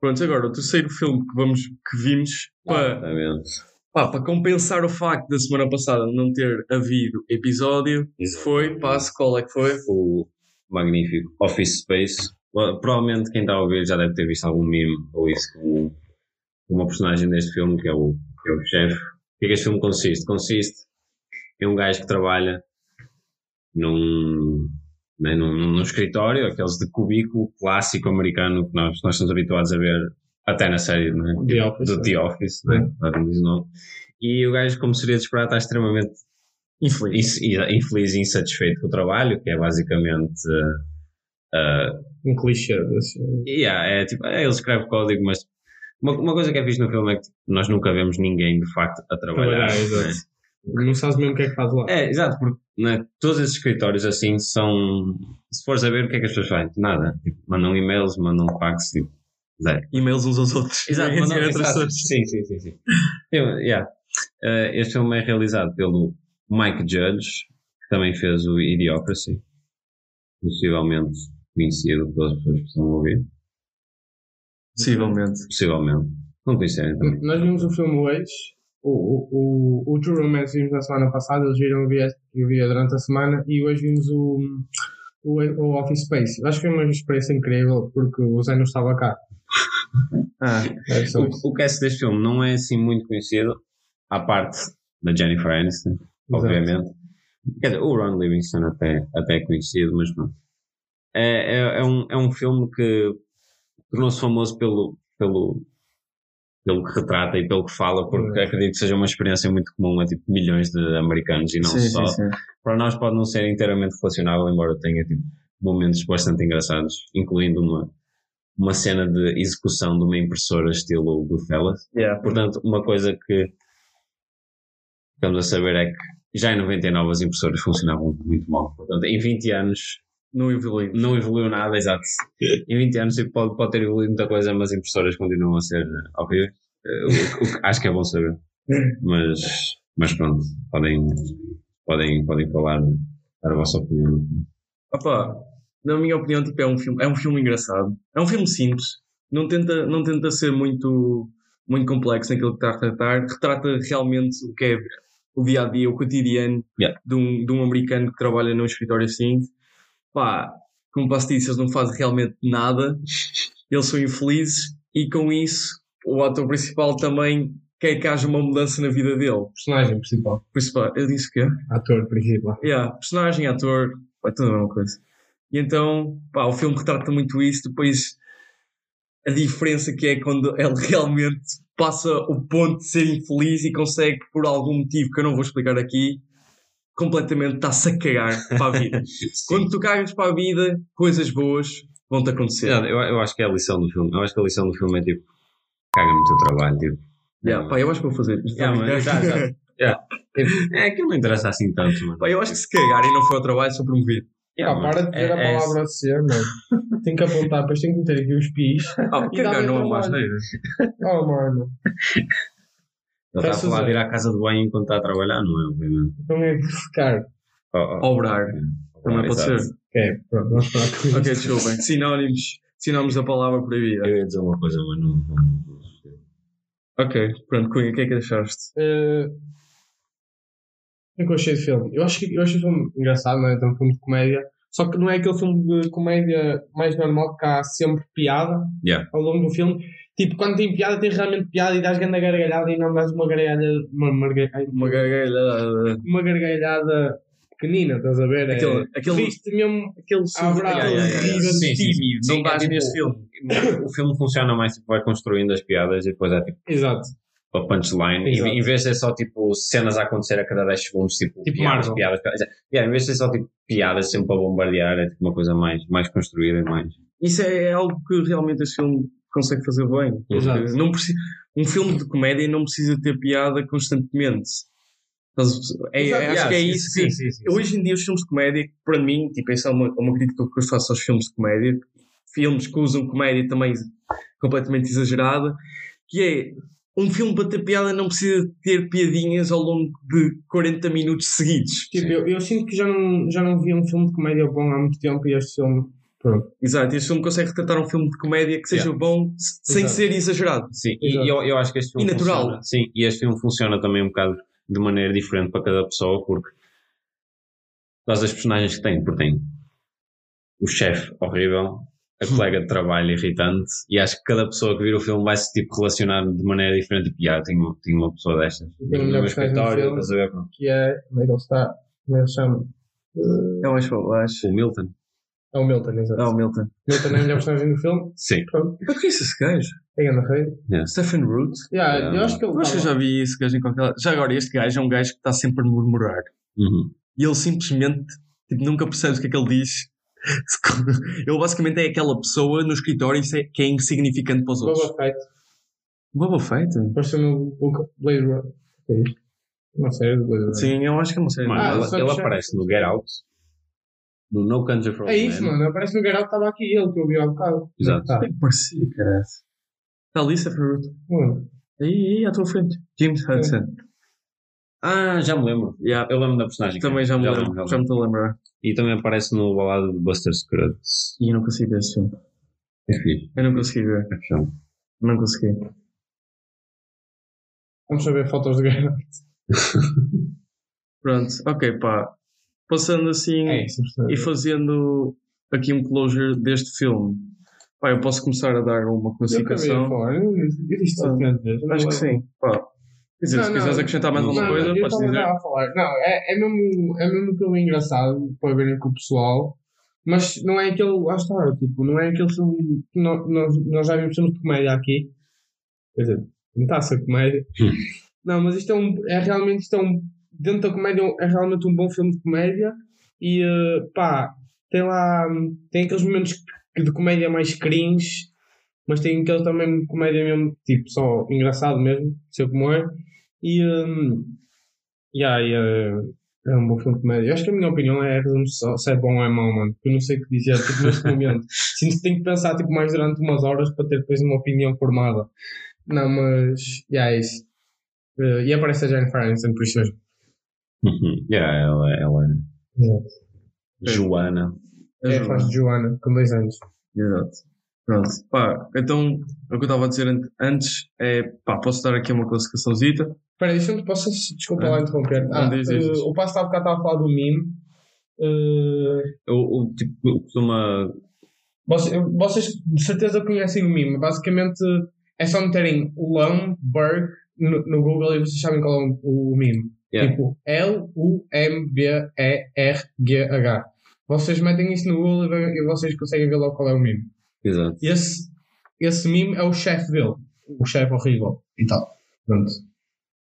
Pronto, agora o terceiro filme que, vamos, que vimos para,
Exatamente.
pá, para compensar o facto da semana passada não ter havido episódio, foi, passo, qual é que foi?
o magnífico Office Space. Provavelmente quem está a ouvir já deve ter visto algum meme ou isso com uma personagem deste filme que é o, que é o chefe. O que é que este filme consiste? Consiste em um gajo que trabalha num, né, num, num escritório, aqueles de cubículo clássico americano que nós, nós estamos habituados a ver até na série né?
The Office,
do
né?
The Office, né? Nome. E o gajo, como seria de esperar, está extremamente
Infeliz.
Inf- infeliz e insatisfeito com o trabalho, que é basicamente. Eh,
Um clichê desse.
yeah, é tipo, é, ele escreve código, mas uma, uma coisa que é fixe no filme é que tipo, nós nunca vemos ninguém de facto a trabalhar.
Trabalhar, exato.
né?
Não sabes mesmo o que é que faz lá.
É, exato, porque né, todos esses escritórios assim são. Se fores a ver, o que é que as pessoas fazem? Nada. Tipo, mandam e-mails, mandam fax, tipo, zero.
E-mails uns aos outros.
Exato, [laughs] mandam,
outras pessoas.
Sim, sim, sim. sim. Yeah. Eh, este filme é realizado pelo Mike Judge, que também fez o Idiocracy, possivelmente conhecido pelas pessoas que estão a ouvir.
Possivelmente.
Possivelmente. Não conhecerem também.
Nós vimos o filme hoje. O, o, o, o True Romance vimos na semana passada, eles viram eu vi, eu vi durante a semana e hoje vimos o, o, o Office Space. Eu acho que foi uma experiência incrível porque o Zé não estava cá.
Ah,
É.
O, o cast deste filme não é assim muito conhecido, à parte da Jennifer Aniston, obviamente. Quer dizer, o Ron Livingston até, até é conhecido, mas não. É, é, é, um, é um filme que tornou-se famoso pelo, pelo, pelo que retrata e pelo que fala, porque
É.
acredito que seja uma experiência muito comum a tipo, milhões de americanos e não
sim,
só.
sim, sim.
Para nós pode não ser inteiramente relacionável, embora tenha tipo, momentos bastante engraçados, incluindo uma, uma cena de execução de uma impressora estilo Goodfellas.
Yeah.
Portanto, uma coisa que estamos a saber é que já em 99 as impressoras funcionavam muito mal. Portanto, em 20 anos
Não evoluiu.
não evoluiu nada, exato. [laughs] Em 20 anos tipo, pode, pode ter evoluído muita coisa, mas as impressoras continuam a ser eh, horríveis. Eh, o- o acho que é bom saber. [laughs] Mas, mas pronto, podem, podem, podem falar, dar a vossa opinião.
Opa, na minha opinião, tipo, é um filme, é um filme engraçado. É um filme simples. Não tenta, não tenta ser muito, muito complexo naquilo que está a retratar. Retrata realmente o que é o dia a dia, o cotidiano
Yeah.
de, um, de um americano que trabalha num escritório assim. Pá, como posso dizer, eles não fazem realmente nada. Eles são infelizes e com isso o ator principal também quer que haja uma mudança na vida dele.
Personagem principal.
Principal, eu disse que é?
Ator principal.
Yeah, personagem, ator, é tudo a mesma coisa. E então, pá, o filme retrata muito isso. Depois, a diferença que é quando ele [laughs] realmente passa o ponto de ser infeliz e consegue, por algum motivo que eu não vou explicar aqui, completamente está-se a cagar para a vida. [laughs] quando tu cagas para a vida, coisas boas vão-te acontecer.
Eu, eu acho que é a lição do filme. Eu acho que a lição do filme é tipo, caga no teu trabalho. Tipo,
Yeah, pá, eu acho que vou fazer. [laughs]
Yeah, mas já, já. [laughs] Yeah. Tipo, é que não interessa assim tanto, mano.
Pá, eu acho que se cagar e não for ao trabalho, sou promovido.
Yeah,
para de dizer
é-
a
é-
palavra ser, mano. Tenho que apontar, depois tenho que meter aqui os pis.
Ah, cagar não é uma
trabalho.
asneira.
Oh, mano.
Ele está a falar de ir à casa de banho enquanto está a trabalhar, não é? Obviamente.
Então é de ficar.
Oh, oh.
Obrar. Também pode ser.
É, pronto, vamos falar com isso.
Ok, desculpem. Sinónimos. Sinónimos da palavra proibida.
Eu ia dizer uma coisa, mas não.
Ok, pronto, Cunha, o que é que achaste?
Eh, O que é que eu achei de filme? Eu acho que eu achei o filme engraçado, não é? Então, um filme de comédia. Só que não é aquele filme de comédia mais normal que há sempre piada
Yeah.
ao longo do filme. Tipo, quando tem piada, tem realmente piada e dás grande gargalhada e não dás uma gargalhada, uma, uma, gargalhada-
Uma gargalhada.
uma gargalhada pequenina, estás a ver?
Aquele-
é,
aquele-
Riste mesmo
Aquele
yeah, yeah, yeah. sim.
tímido.
Sim,
Não dás
é tipo-
neste filme.
O filme funciona mais, tipo, vai construindo as piadas e depois é tipo,
Exato.
a punchline,
Exato.
em, vez de ser só tipo cenas a acontecer a cada 10 segundos, tipo,
Tipo
piadas, piadas, piadas. Yeah, em vez de ser só tipo piadas sempre a bombardear, é tipo uma coisa mais, mais construída e mais.
Isso é algo que realmente este filme consegue fazer bem.
Exato.
Não precisa, um filme de comédia não precisa ter piada constantemente. É,
Exato,
acho
Yeah,
que é
sim,
isso
sim, sim, sim,
Hoje em dia, os filmes de comédia, para mim, tipo, essa é uma, uma crítica que eu faço aos filmes de comédia, filmes que usam comédia também completamente exagerada, que é um filme para ter piada não precisa ter piadinhas ao longo de 40 minutos seguidos.
Tipo, eu, eu sinto que já não, já não vi um filme de comédia bom há muito tempo e este filme. Pronto.
Exato, este filme consegue retratar um filme de comédia que seja bom s- sem
Exato.
ser exagerado.
Sim, e eu, eu acho que este filme
E natural.
funciona. Sim, e este filme funciona também um bocado de maneira diferente para cada pessoa, porque por causa das personagens que tem, porque tem o chefe horrível, a [laughs] colega de trabalho irritante, e acho que cada pessoa que vir o filme vai se tipo relacionar de maneira diferente. Tipo, ah, tenho, uma- tenho uma pessoa destas.
Tem
No
uma
meu escritório, estás a ver?
Que é. Como é que ele está? Como é que ele chama?
É.
O Milton.
É o Milton, exato.
Ah, o Milton.
Milton é a melhor personagem do filme. [laughs]
Sim.
Pronto.
Para que é esse gajo?
É grande rei.
Stephen Root?
Yeah,
Yeah.
eu acho que ele.
Eu acho que eu já vi esse gajo em qualquer lado. Já agora, este gajo é um gajo que está sempre a murmurar.
Uhum.
E ele simplesmente tipo, nunca percebe o que é que ele diz. [laughs] Ele basicamente é aquela pessoa no escritório que é insignificante para os outros.
Boba Fett.
Boba Fett?
Apareceu no book Blade Runner. É? Uma série de Blade Runner.
Sim, eu acho que é uma série.
Mano,
Ah,
ele, ele aparece no Get Out, no No Country for
É
Old
isso,
Men.
mano. Aparece no Garalt, estava aqui ele que eu vi há bocado.
Exato.
Tá.
Tem que parecer, cara. Está ali.
Mano,
Aí, aí, à tua frente. James Hudson.
Ah, já me lembro.
Yeah.
Eu lembro da personagem.
Também já me lembro.
lembro,
Já me estou a lembrar.
E também aparece no balado de Buster Scruggs.
E eu não consegui ver esse filme.
É fixe.
Eu não consegui ver.
É.
Não consegui.
vamos saber fotos de Garalt. [laughs] [laughs]
Pronto, ok, pá. Passando assim
É isso.
e fazendo aqui um closure deste filme. Pá, eu posso começar a dar uma classificação.
falar. Eu não
Acho que
lembro.
sim. Pá. Quer dizer,
Não,
se quiseres acrescentar mais alguma coisa, podes dizer.
a falar. Não, é, é, mesmo, é mesmo um filme engraçado para verem com o pessoal, mas não é aquele. Lá está, tipo, não é aquele filme que nós, nós, nós já vimos filmes de comédia aqui. Quer dizer, não está a ser comédia.
Hum.
Não, mas isto é, um, é realmente. Isto é um, dentro da comédia é realmente um bom filme de comédia e eh, pá, tem lá. Tem aqueles momentos que- de comédia mais cringe, mas tem aquele também de comédia mesmo, tipo, só engraçado mesmo, sei como é. E, um, yeah, e, eh, é um bom filme de comédia. Eu acho que a minha opinião é se é bom ou é mau, mano. Porque eu não sei o que dizer tipo, neste momento. [laughs] Sinto que tenho que pensar tipo, mais durante umas horas para ter depois uma opinião formada. Não, mas. Yeah, é isso. Eh, e aparece a Jennifer Aniston, por isso mesmo.
Uhum. Yeah, ela, ela
Exato.
é Joana.
É, faz de Joana, com dois anos.
Exato. Pronto. Pá, então, o que eu estava a dizer an- antes é, pá, posso dar aqui uma classificaçãozita.
Espera, deixa-me, posso, desculpa
Ah.
lá interromper.
Não,
Ah,
diz, diz,
eh,
diz.
o Passo há bocado estava a falar do meme. Eh,
Eu, eu, tipo, eu costuma.
Vocês, vocês de certeza conhecem o meme. Basicamente é só meterem Lumberg no, no Google e vocês sabem qual é o, o meme.
Yeah.
Tipo L-U-M-B-E-R-G-H. Vocês metem isso no Google e, vocês conseguem ver logo qual é o meme.
Exato.
Esse, esse meme é o chefe dele. O chefe horrível e tal. Pronto.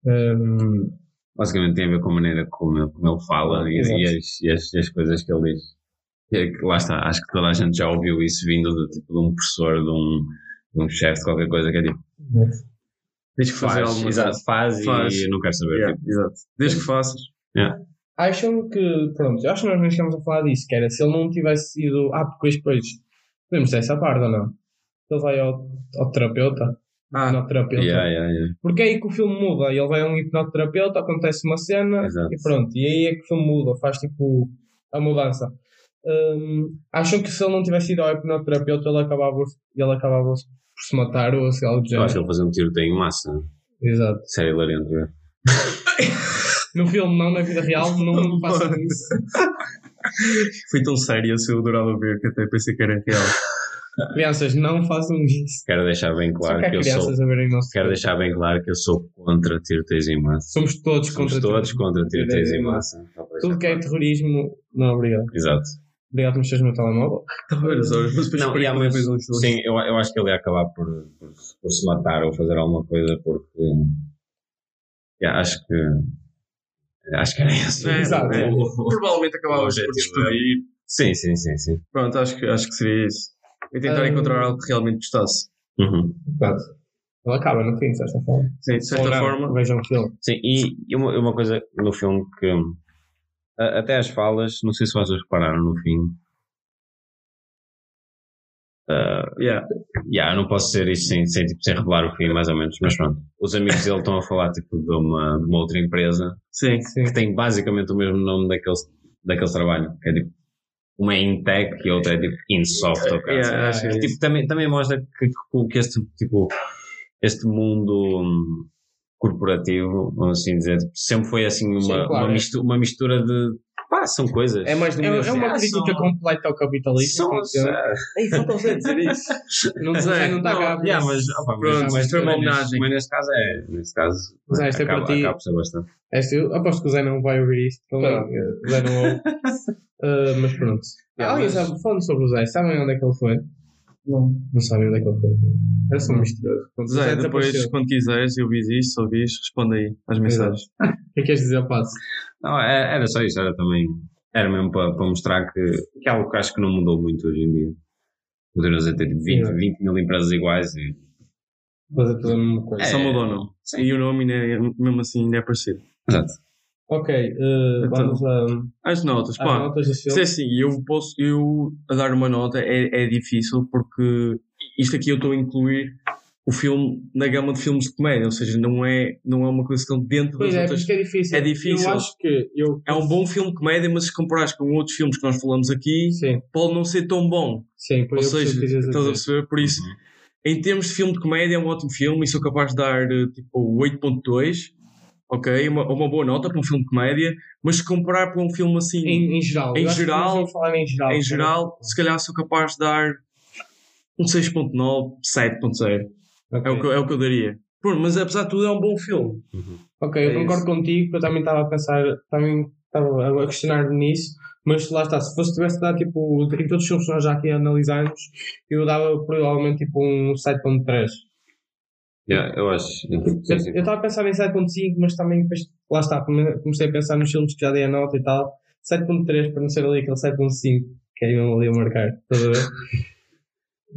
Hum,
Basicamente tem a ver com a maneira como ele, como ele fala e, e as, e, as, e as coisas que ele diz. É lá está, acho que toda a gente já ouviu isso vindo de, tipo, de um professor, de um, de um chefe, de qualquer coisa que é tipo,
Tens que fazer
faz,
alguma
exato,
coisa.
faz,
Faz.
e eu não quero saber.
Yeah,
tipo,
exato. Desde que faças.
acham que, pronto, eu acho que nós nem chegamos a falar disso, que era se ele não tivesse sido, ah, porque depois, podemos ter essa parte ou não? Ele vai ao, ao terapeuta,
Ah,
hipnoterapeuta,
yeah, yeah, yeah.
porque é aí que o filme muda, ele vai a um hipnoterapeuta, acontece uma cena
Exato.
e pronto, e aí é que o filme muda, faz tipo a mudança. Hum, acham que se ele não tivesse ido ao hipnoterapeuta ele acabava, ele acabava por se matar ou assim, algo do
Eu acho que
género?
ele fazer um tiroteio em massa.
Exato.
Sério, hilariante. ver. [laughs]
No filme não, na vida real, não façam isso.
foi tão sério se eu adorava ver que até pensei que era real.
Crianças, não façam isso.
Quero deixar bem claro
que
que eu sou. Quero deixar bem claro que eu sou contra tiroteios em massa.
Somos todos
Somos
contra
todos
tudo.
contra tiroteios em massa.
Tudo que é terrorismo, não, obrigado.
Exato.
Obrigado por mexeres no meu telemóvel. [laughs]
As horas, mas depois
Não,
depois não
sim, eu, eu acho que ele ia acabar por, por, por se matar ou fazer alguma coisa porque Yeah, acho que. Acho que era esse.
É,
Exato.
é, provavelmente acabávamos
O
por despedir.
Sim, sim, sim, sim.
Pronto, acho que, acho que seria isso. E tentar
Ah.
encontrar algo que realmente gostasse.
Uhum.
Pronto. Ele acaba no fim, de certa forma.
Sim, de certa
Ou
forma.
Vejam o filme.
Sim, e, e uma, uma coisa no filme que. Até as falas, não sei se vocês repararam no fim. Ah,
Yeah.
Yeah, não posso dizer isto sem, sem, tipo, sem revelar o fim, mais ou menos, mas pronto. Os amigos dele estão a falar tipo, de, uma, de uma outra empresa
Sim.
Sim.
que tem basicamente o mesmo nome daquele, daquele trabalho, que é tipo uma é Intech e a outra é tipo Insoft ou
Yeah, é isso.
tipo, também, também mostra que, que, que este, tipo, este mundo hum, corporativo, vamos assim dizer, sempre foi assim uma,
Sim, claro,
uma,
é.
mistura, uma mistura de. Pá, são coisas.
É mais do
É,
mesmo.
é uma
Ah,
crítica
são-
completa ao capitalismo.
São,
funciona.
ah,
Ei, falta-se dizer isso. [laughs]
Não,
é,
não está cá.
yeah, mas, opa,
Pronto,
mas,
foi uma
mas neste-
homenagem.
Mas neste caso é. Neste caso.
Mas é, isto é
acaba,
para ti.
acaba bastante.
Este, eu aposto que o Zé não vai ouvir isto.
Tá.
não- O Zé não ouve. [laughs] Ah, mas pronto.
Yeah,
Alguém
mas-
sabe, falando sobre o Zé, sabem onde é que ele foi?
Não.
Não sabem onde é que ele foi. Era só um misterioso. Quando
Zé, depois, quando quiseres, eu vi isto, ouvis, responde aí às mensagens.
O que é que queres dizer ao passo?
Não, é- era só isso, era também. Era mesmo para, para mostrar que, que é algo que acho que não mudou muito hoje em dia. A ter tipo, 20,
Sim.
20 mil empresas iguais e.
Fazer tudo a mesma coisa.
É.
Só mudou, não.
Sim.
E o nome, ainda é- mesmo assim, ainda é parecido.
Exato.
Ok, ah,
Então,
vamos a,
As notas,
às
pá.
notas do
Isto é assim, eu posso, eu a dar uma nota é, é difícil porque isto aqui eu estou a incluir o filme na gama de filmes de comédia, ou seja, não é, não é uma coisa que estão dentro
Pois
das
é,
outras.
porque é difícil.
É difícil.
Eu acho que eu...
É um bom filme de comédia, mas se comparares com outros filmes que nós falamos aqui,
Sim,
pode não ser tão bom.
sim, por
Ou seja, estás a perceber? Por isso, em termos de filme de comédia, é um ótimo filme e sou capaz de dar eh, tipo 8.2, ok? Uma, uma boa nota para um filme de comédia, mas se comparar para um filme assim, em,
Em, em geral.
Em
eu
geral-
vamos falar em geral.
geral, se calhar sou capaz de dar um 6.9, 7.0.
Ok.
É, o que, eu- é o que eu daria. Pronto, mas apesar de tudo é um bom filme.
Ok, eu
É
concordo
isso.
contigo, eu também estava a pensar, também estava a questionar nisso, mas lá está, se fosse tivesse dado tipo, em todos os filmes que nós já aqui analisamos, eu dava provavelmente tipo um 7.3.
Yeah, eu acho. Eu, sim, sim.
estava a pensar em 7.5, mas também depois, lá está, come- comecei a pensar nos filmes que já dei a nota e tal, 7.3 para não ser ali aquele 7.5 que é mesmo ali a marcar, estás a ver? [laughs]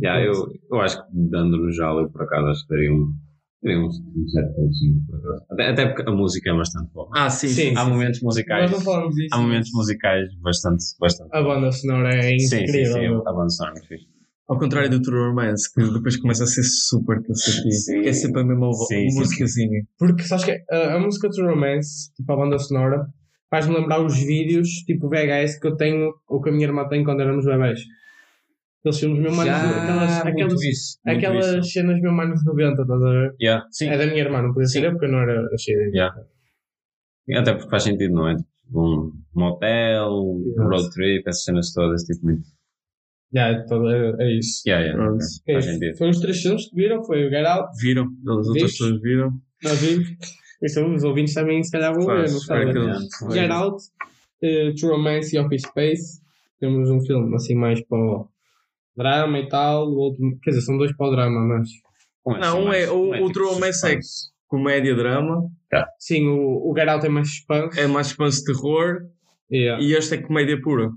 Yeah, eu, eu acho que dando no geral, eu por acaso acho que daria um. Daria um, um 7.5 por acaso. Até, até porque a música é bastante boa.
Ah, sim,
Sim.
Há momentos musicais.
Nós não falamos disso.
Há momentos musicais bastante. bastante
A banda sonora é
sim, sim,
incrível.
sim.
meu.
A banda sonora é muito fixe.
Ao contrário do True Romance, que depois começa a ser super cansativo. Que é sempre a mesma
Sim,
musicazinha.
Porque sabes que a, a música True Romance, tipo a banda sonora, faz-me lembrar os vídeos tipo VHS que eu tenho ou que a minha irmã tem quando éramos bebés. Aqueles filmes anos,
Já,
aquelas, aquelas,
isso,
aquelas
isso.
cenas mesmo anos 90, estás a ver?
Yeah, sim.
É da minha irmã, não podia ser eu porque eu não era nascido.
Yeah. Até porque faz sentido, não é? Tipo, um motel,
Exato.
road trip, essas cenas todas, tipo, muito.
Yeah, é, todo- é, é isso.
Yeah, yeah,
Pronto.
ok. Faz
É,
sentido.
foi os três filmes que viram, foi o Get Out,
Viram? As outras pessoas viram?
nós vimos. Isso, os ouvintes também se calhar vão ver, não sabem. Get Out, True Romance e Office Space. Temos um filme assim mais para o drama e tal. O outro, quer dizer, são dois para o drama, mas.
Não,
assim
um
mais-
é- o-
um é
o
tipo
True Romance é-. Comédia-drama,
Sim, o, o Get Out é mais suspense.
é mais suspense de terror
Yeah.
e este é comédia pura.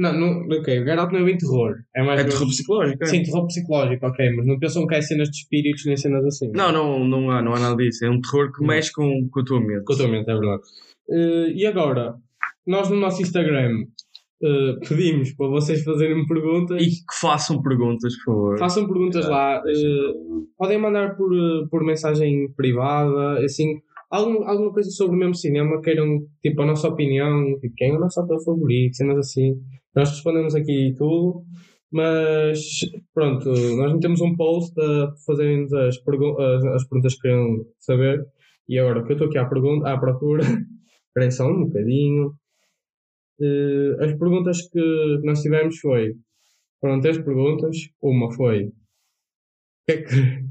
Não, não, ok, o Get Out não é bem terror. É mais.
É terror psicológico. é?
Sim, terror psicológico, ok, mas não pensam que é cenas de espíritos nem cenas assim.
Não, não, não, há, não há nada disso. É um terror que mexe com, com a tua mente.
Com a tua mente, é verdade. Eh, e agora, nós no nosso Instagram eh, pedimos para vocês fazerem perguntas.
E que façam perguntas, por favor.
Façam perguntas lá. eh, podem mandar por, por mensagem privada, assim, algum, alguma coisa sobre o mesmo cinema, queiram, tipo, a nossa opinião, tipo, quem é o nosso ator favorito, cenas assim. Nós respondemos aqui tudo, mas pronto, nós metemos um post a fazerem-nos as, pergu- as, as perguntas que queiram saber. E agora que eu estou aqui à, pergunta, à procura, [laughs] espera só um bocadinho. Eh, as perguntas que nós tivemos foi, foram três perguntas. Uma foi Porquê é que,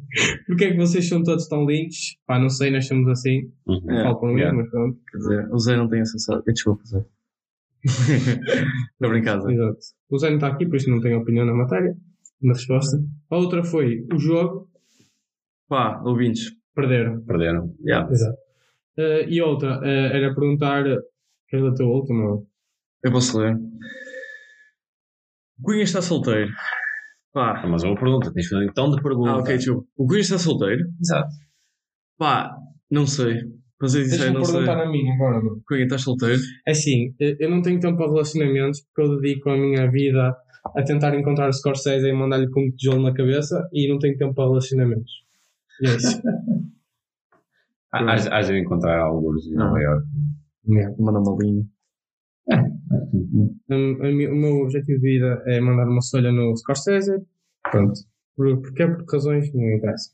porquê é que vocês são todos tão lindos? Pá, não sei, nós somos assim.
Uhum.
É,
mim,
yeah.
mas pronto.
Quer dizer, o Zé não tem essa sorte. Desculpa, Zé. [laughs] Estou Zé.
Exato. O Zé não está aqui, por isso não tem opinião na matéria, na resposta. A outra foi o jogo,
Pá, ouvintes.
perderam.
Perderam.
Yeah.
Exato. Eh, e outra, eh, era perguntar. Queres a tua última?
Eu posso ler. O Cunha está solteiro. Pá.
Ah, Mas uma pergunta, tens de fazer então de pergunta.
Ah, ok, desculpa. O Cunha está solteiro?
Exato.
Pá, não sei. Ser sincero,
Deixa-me
não sei.
perguntar a mim agora, mano.
Cunha, estás solteiro?
É assim, eh, eu não tenho tempo para relacionamentos porque eu dedico a minha vida a tentar encontrar o Scorsese e mandar-lhe com um tijolo na cabeça e não tenho tempo para relacionamentos. E é isso.
Há hás- hás de encontrar alguns em Nova York.
Manda uma linha.
Um, a mi- o meu objetivo de vida é mandar uma solha no Scorsese. Pronto. Por, porquê? Por razões que não interessa.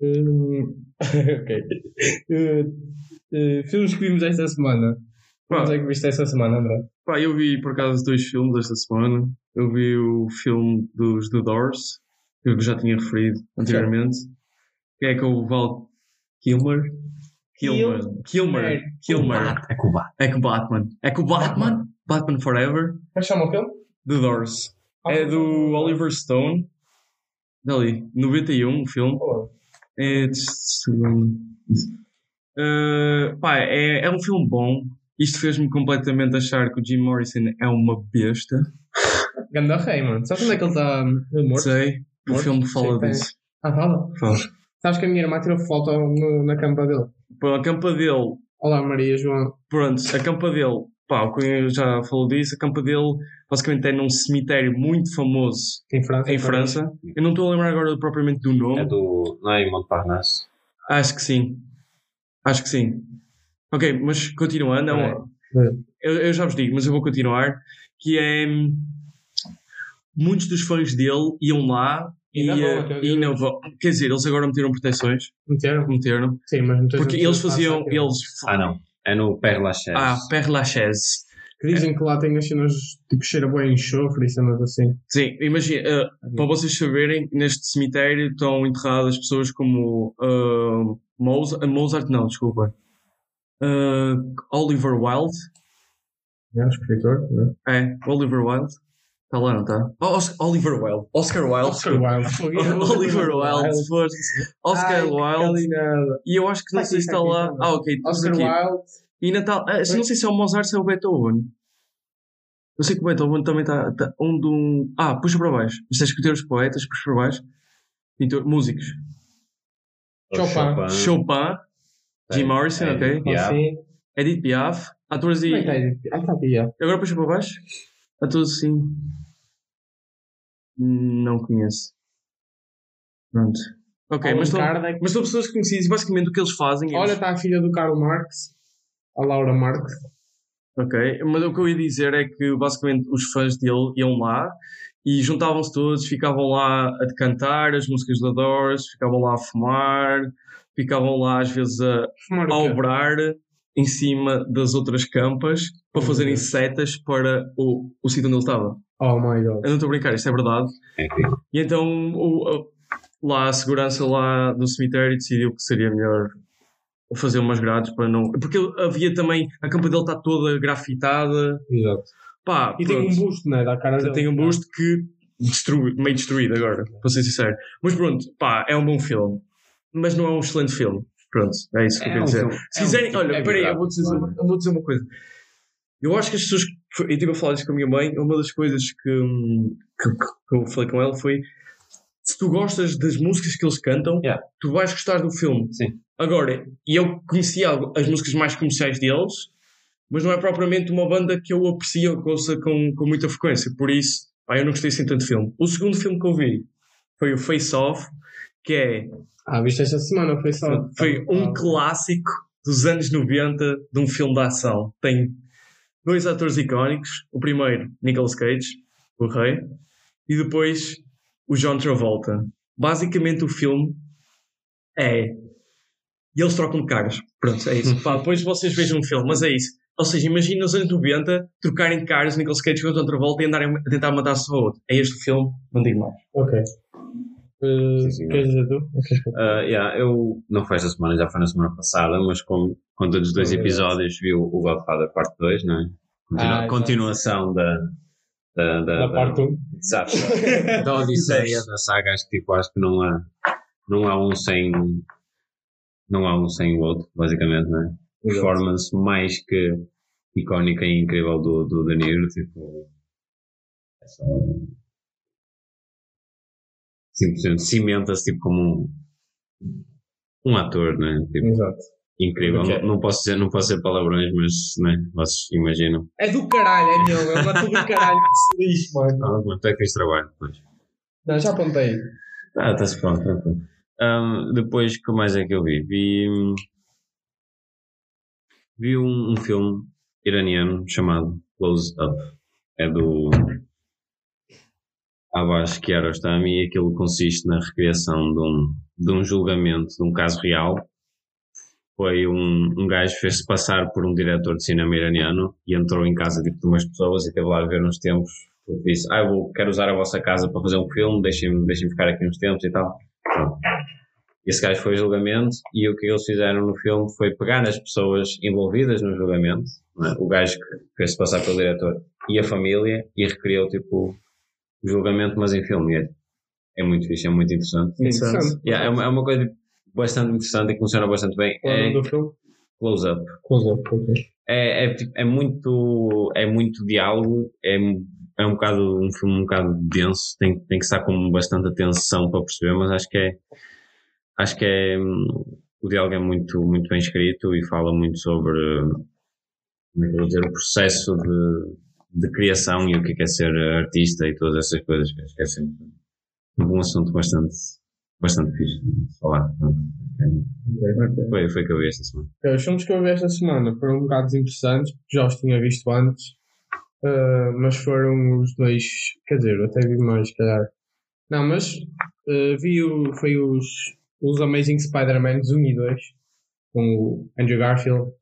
Um, [laughs] ok. Uh, uh, filmes que vimos esta semana. Quais é que viste esta semana, André?
Pá, eu vi por acaso dois filmes esta semana. Eu vi o filme dos The Doors, que eu já tinha referido anteriormente, que é com o Val Kilmer. Kilmer. Kilmer. Kilmer.
É Cuba.
É com o Batman. É com o Batman. Batman Forever.
Como é que chama o filme?
The Doors. É do Oliver Stone. Dali, 91, o filme. É de segundo. Uh, pá, é, é um filme bom. Isto fez-me completamente achar que o Jim Morrison é uma besta.
Ganda rei, mano. Sabes onde é que ele está morto?
Sei. O
Morto?
filme fala disso.
Ah, fala.
Fala.
Sabes que a minha irmã tirou foto no- na campa dele.
Pô, a campa dele,
Olá, Maria João.
pronto, a campa dele, pá, o Cunha já falou disso, a campa dele basicamente é num cemitério muito famoso
Em França.
em França. Eu não estou a lembrar agora propriamente do nome.
É do. Não é em Montparnasse?
Acho que sim. Acho que sim. Ok, mas continuando, É. eu, eu já vos digo, mas eu vou continuar. Que é. hum, Muitos dos fãs dele iam lá
E
e, eh, e não vão. Quer dizer, eles agora meteram proteções.
Meteram?
Meteram.
Sim, mas não
Porque eles faziam.
é.
Eles,
Ah, não. É no Père Lachaise.
ah, Père Lachaise.
Que dizem que lá tem as cenas tipo cheira bem enxofre e cenas assim.
Sim, imagina, eh, para vocês saberem, neste cemitério estão enterradas pessoas como uh, Mozart, Mozart, não, desculpa, Uh, Oliver Wilde,
É, o escritor, né?
é, Oliver Wilde, está lá, não está? Oh, Os- Oliver Wilde, Oscar Wilde,
Oscar Wilde. [laughs]
Oliver Wilde. Oscar Wilde, e eu acho que não sei se
está
lá,
está
ah ok,
Oscar
aqui,
Wilde.
e está, ah, não sei se é o Mozart ou se é o Beethoven. Eu sei que o Beethoven também está, está um de um. Ah, puxa para baixo. Isto é escritores, poetas, puxa para baixo. Pintor, músicos.
Chopin.
Chopin, Jim Morrison, ok. Edith Piaf, atores e.
Ah.
Agora puxa para baixo. Atores assim. Não conheço. Pronto. Ok, mas são,
Kardec.
mas são pessoas conhecidas. Basicamente o que eles fazem.
Olha,
eles-
está a filha do Karl Marx. A Laura Marx.
Ok, mas o que eu ia dizer é que basicamente os fãs dele iam lá e juntavam-se todos, ficavam lá a cantar as músicas da Doors, ficavam lá a fumar, ficavam lá às vezes a,
Fumar
a obrar em cima das outras campas para
Meu
fazerem
Deus.
setas para o, o sítio onde ele estava.
Oh my god.
Eu não estou a brincar, isto é verdade.
É incrível.
E então o- a- lá a segurança lá do cemitério decidiu que seria melhor fazer umas grades para não. Porque havia também. A campa dele está toda grafitada.
Exato.
Pá,
E tem um
pronto.
busto, né? Da cara dele.
Tem um busto que destrui, meio destruído agora, para ser sincero. Mas pronto, pá, é um bom filme. Mas não é um excelente filme. Pronto, é isso que eu
É
quero
um
dizer.
filme-
Se
é um
quiserem, olha,
é
peraí, eu vou, dizer, eu vou dizer uma coisa. Eu acho que as pessoas. Eu estive a falar disso com a minha mãe. Uma das coisas que, que, que eu falei com ela foi: se tu gostas das músicas que eles cantam,
Yeah.
tu vais gostar do filme.
Sim.
Agora, e eu conhecia algo- as músicas mais comerciais deles, mas não é propriamente uma banda que eu aprecio ou que ouça com, com muita frequência. Por isso, pá, eu não gostei assim tanto de filme. O segundo filme que eu vi foi o Face Off, que é
Ah, viste esta semana, foi só.
foi um
Ah,
clássico dos anos 90 de um filme de ação. Tem dois atores icónicos. O primeiro, Nicolas Cage, o rei, e depois o John Travolta. Basicamente o filme é... E eles trocam de caras. Pronto, é isso. [laughs] Pá, depois vocês vejam o filme, mas é isso. Ou seja, imagina nos anos 90 trocarem de caras Nicolas Cage com o John Travolta e andarem a tentar matar-se um ao outro. É este o filme, não digo mais.
Ok. Uh,
Sim,
queres dizer tu? [laughs]
Ah, yeah, eu não foi esta semana, já foi na semana passada, mas com, com todos os dois episódios vi o, o Godfather parte 2, não é? Continua-
Ah,
continuação da, da, da,
Da parte 1.
Exato. [laughs] da Odisseia, da saga, acho que tipo, acho que não há, não há um sem, não há um sem o outro, basicamente, não é? Performance mais que icónica e incrível do, do De Niro, tipo. É só. 100% cimenta-se tipo como um, um ator, né? Tipo,
Exato.
incrível.
Porque-
Não, não posso dizer, não posso dizer palavrões, mas né, vocês imaginam.
É do caralho, é meu. É uma tudo do caralho que [laughs] se lixe, mano.
Ah, mas tu é que tens trabalho depois.
Não, já apontei.
Ah, está-se pronto, tranquilo. Ahm, depois, o que mais é que eu vi? Vi, vi um, um filme iraniano chamado Close Up. É do Abbas Kiarostami e aquilo consiste na recriação de um, de um julgamento de um caso real. Foi um, um gajo que fez-se passar por um diretor de cinema iraniano e entrou em casa de umas pessoas e esteve lá a ver uns tempos. Eu disse, ah, eu vou, quero usar a vossa casa para fazer um filme, deixem-me deixem ficar aqui uns tempos e tal. Pronto. Esse gajo foi a julgamento e o que eles fizeram no filme foi pegar nas pessoas envolvidas no julgamento, é? o gajo que fez-se passar pelo diretor e a família e recriou tipo julgamento, mas em filme. É, é muito fixe, é muito interessante.
Interessante.
Yeah, é, uma, é uma coisa bastante interessante e que funciona bastante bem.
Qual é o
É
nome do filme?
Close Up.
Close Up, ok.
É, é, tipo, é muito é muito diálogo, é, é um bocado um filme um bocado denso, tem, tem que estar com bastante atenção para perceber, mas acho que é acho que é o diálogo é muito, muito bem escrito e fala muito sobre como é que eu vou dizer, o processo de, de criação e o que é, que é ser artista e todas essas coisas que acho que é sempre um bom assunto bastante bastante fixe de falar. Foi, foi o que eu vi esta semana.
Ok, Os filmes que eu vi esta semana foram um bocado interessantes, porque já os tinha visto antes, ah, mas foram os dois, quer dizer, eu até vi mais, calhar. Não, mas ah, vi o, foi os, os Amazing Spider-Man 1 e 2, com o Andrew Garfield,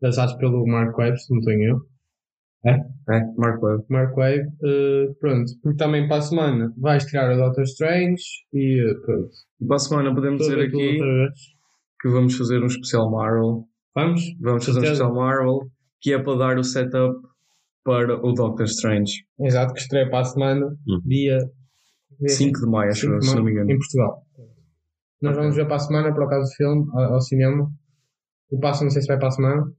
lançados pelo Mark Webb, se não tenho eu.
É, Mark Webb.
Mark Wave, eh, pronto, porque também para a semana vai estrear o Doctor Strange e eh, pronto.
E para a semana podemos dizer aqui que vamos fazer um especial Marvel.
Vamos?
Vamos fazer um especial Marvel que é para dar o setup para o Doctor Strange.
Exato, que estreia para a semana,
Hum.
dia
5 de maio, acho
5
eu,
de
se não me engano.
em Portugal. Nós vamos ver para a semana, acaso, o filme, ao, ao cinema. O passo não sei se vai para a semana.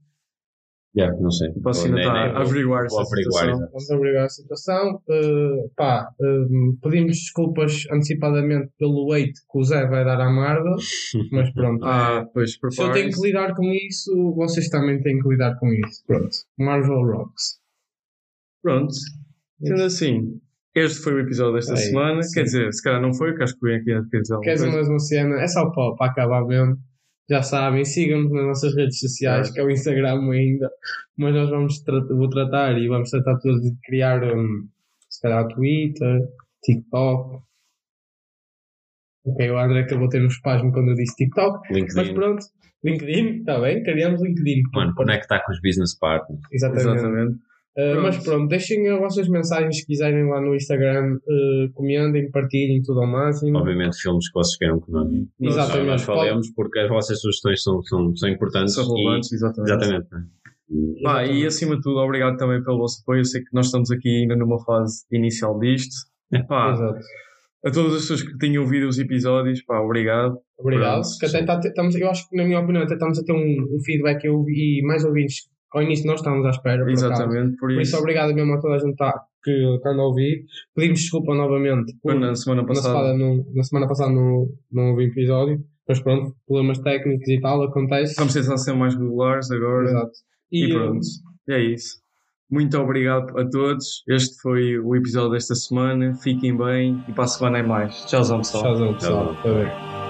Yeah, não sei.
Posso ainda estar a averiguar essa
averiguar,
situação.
Vamos averiguar a situação. Eh, pá, eh, pedimos desculpas antecipadamente pelo weight que o Zé vai dar à Marvel, [laughs] mas pronto.
Ah, pois,
Se eu tenho que lidar com isso, vocês também têm que lidar com isso. Pronto. Marvel Rocks.
Pronto. Sendo assim, este foi o episódio desta
É,
semana.
sim.
Quer dizer, se calhar não foi, que acho que o Ian quer dizer alguma
Quer dizer
coisa.
mais uma cena? É só para acabar mesmo. Já sabem, sigam-nos nas nossas redes sociais,
É.
que é o Instagram ainda. Mas nós vamos tra vou tratar e vamos tratar todos de criar, um, se calhar, Twitter, TikTok. Ok, o André acabou de ter um espasmo quando eu disse TikTok. Mas
LinkedIn.
pronto, LinkedIn, está bem, criamos LinkedIn.
Mano, conectar com os business partners.
Exatamente.
Exatamente.
Uh,
Pronto.
mas pronto, deixem as vossas mensagens se quiserem lá no Instagram, uh, comentem, partilhem tudo ao máximo.
Obviamente, filmes que vocês queiram que nós, nós,
Exatamente.
nós falemos, porque as vossas sugestões são, são, são importantes.
São relevantes,
e,
exatamente.
exatamente.
Pá, e acima de tudo, obrigado também pelo vosso apoio. Eu sei que nós estamos aqui ainda numa fase inicial disto. Pá,
Exato.
a todas as pessoas que tenham ouvido os episódios, pá, obrigado.
Obrigado.
Pronto,
que até tá, estamos, eu acho que, na minha opinião, até estamos a ter um, um feedback eu e mais ouvintes ao início nós estávamos à espera. Por.
Exatamente, por
Por isso,
isso,
obrigado mesmo a toda a gente tá, que anda a ouvir. Pedimos desculpa novamente. por-
na semana
na,
passada.
semana, não, na semana passada não, não houve episódio. Mas pronto, problemas técnicos e tal, acontece.
Vamos tentar ser mais regulares agora.
Exato.
E,
E,
pronto, é isso. Muito obrigado a todos. Este foi o episódio desta semana. Fiquem bem e para a semana é mais. Tchauzão, pessoal.
Tchauzão, pessoal.
Tchauzão.
Bem.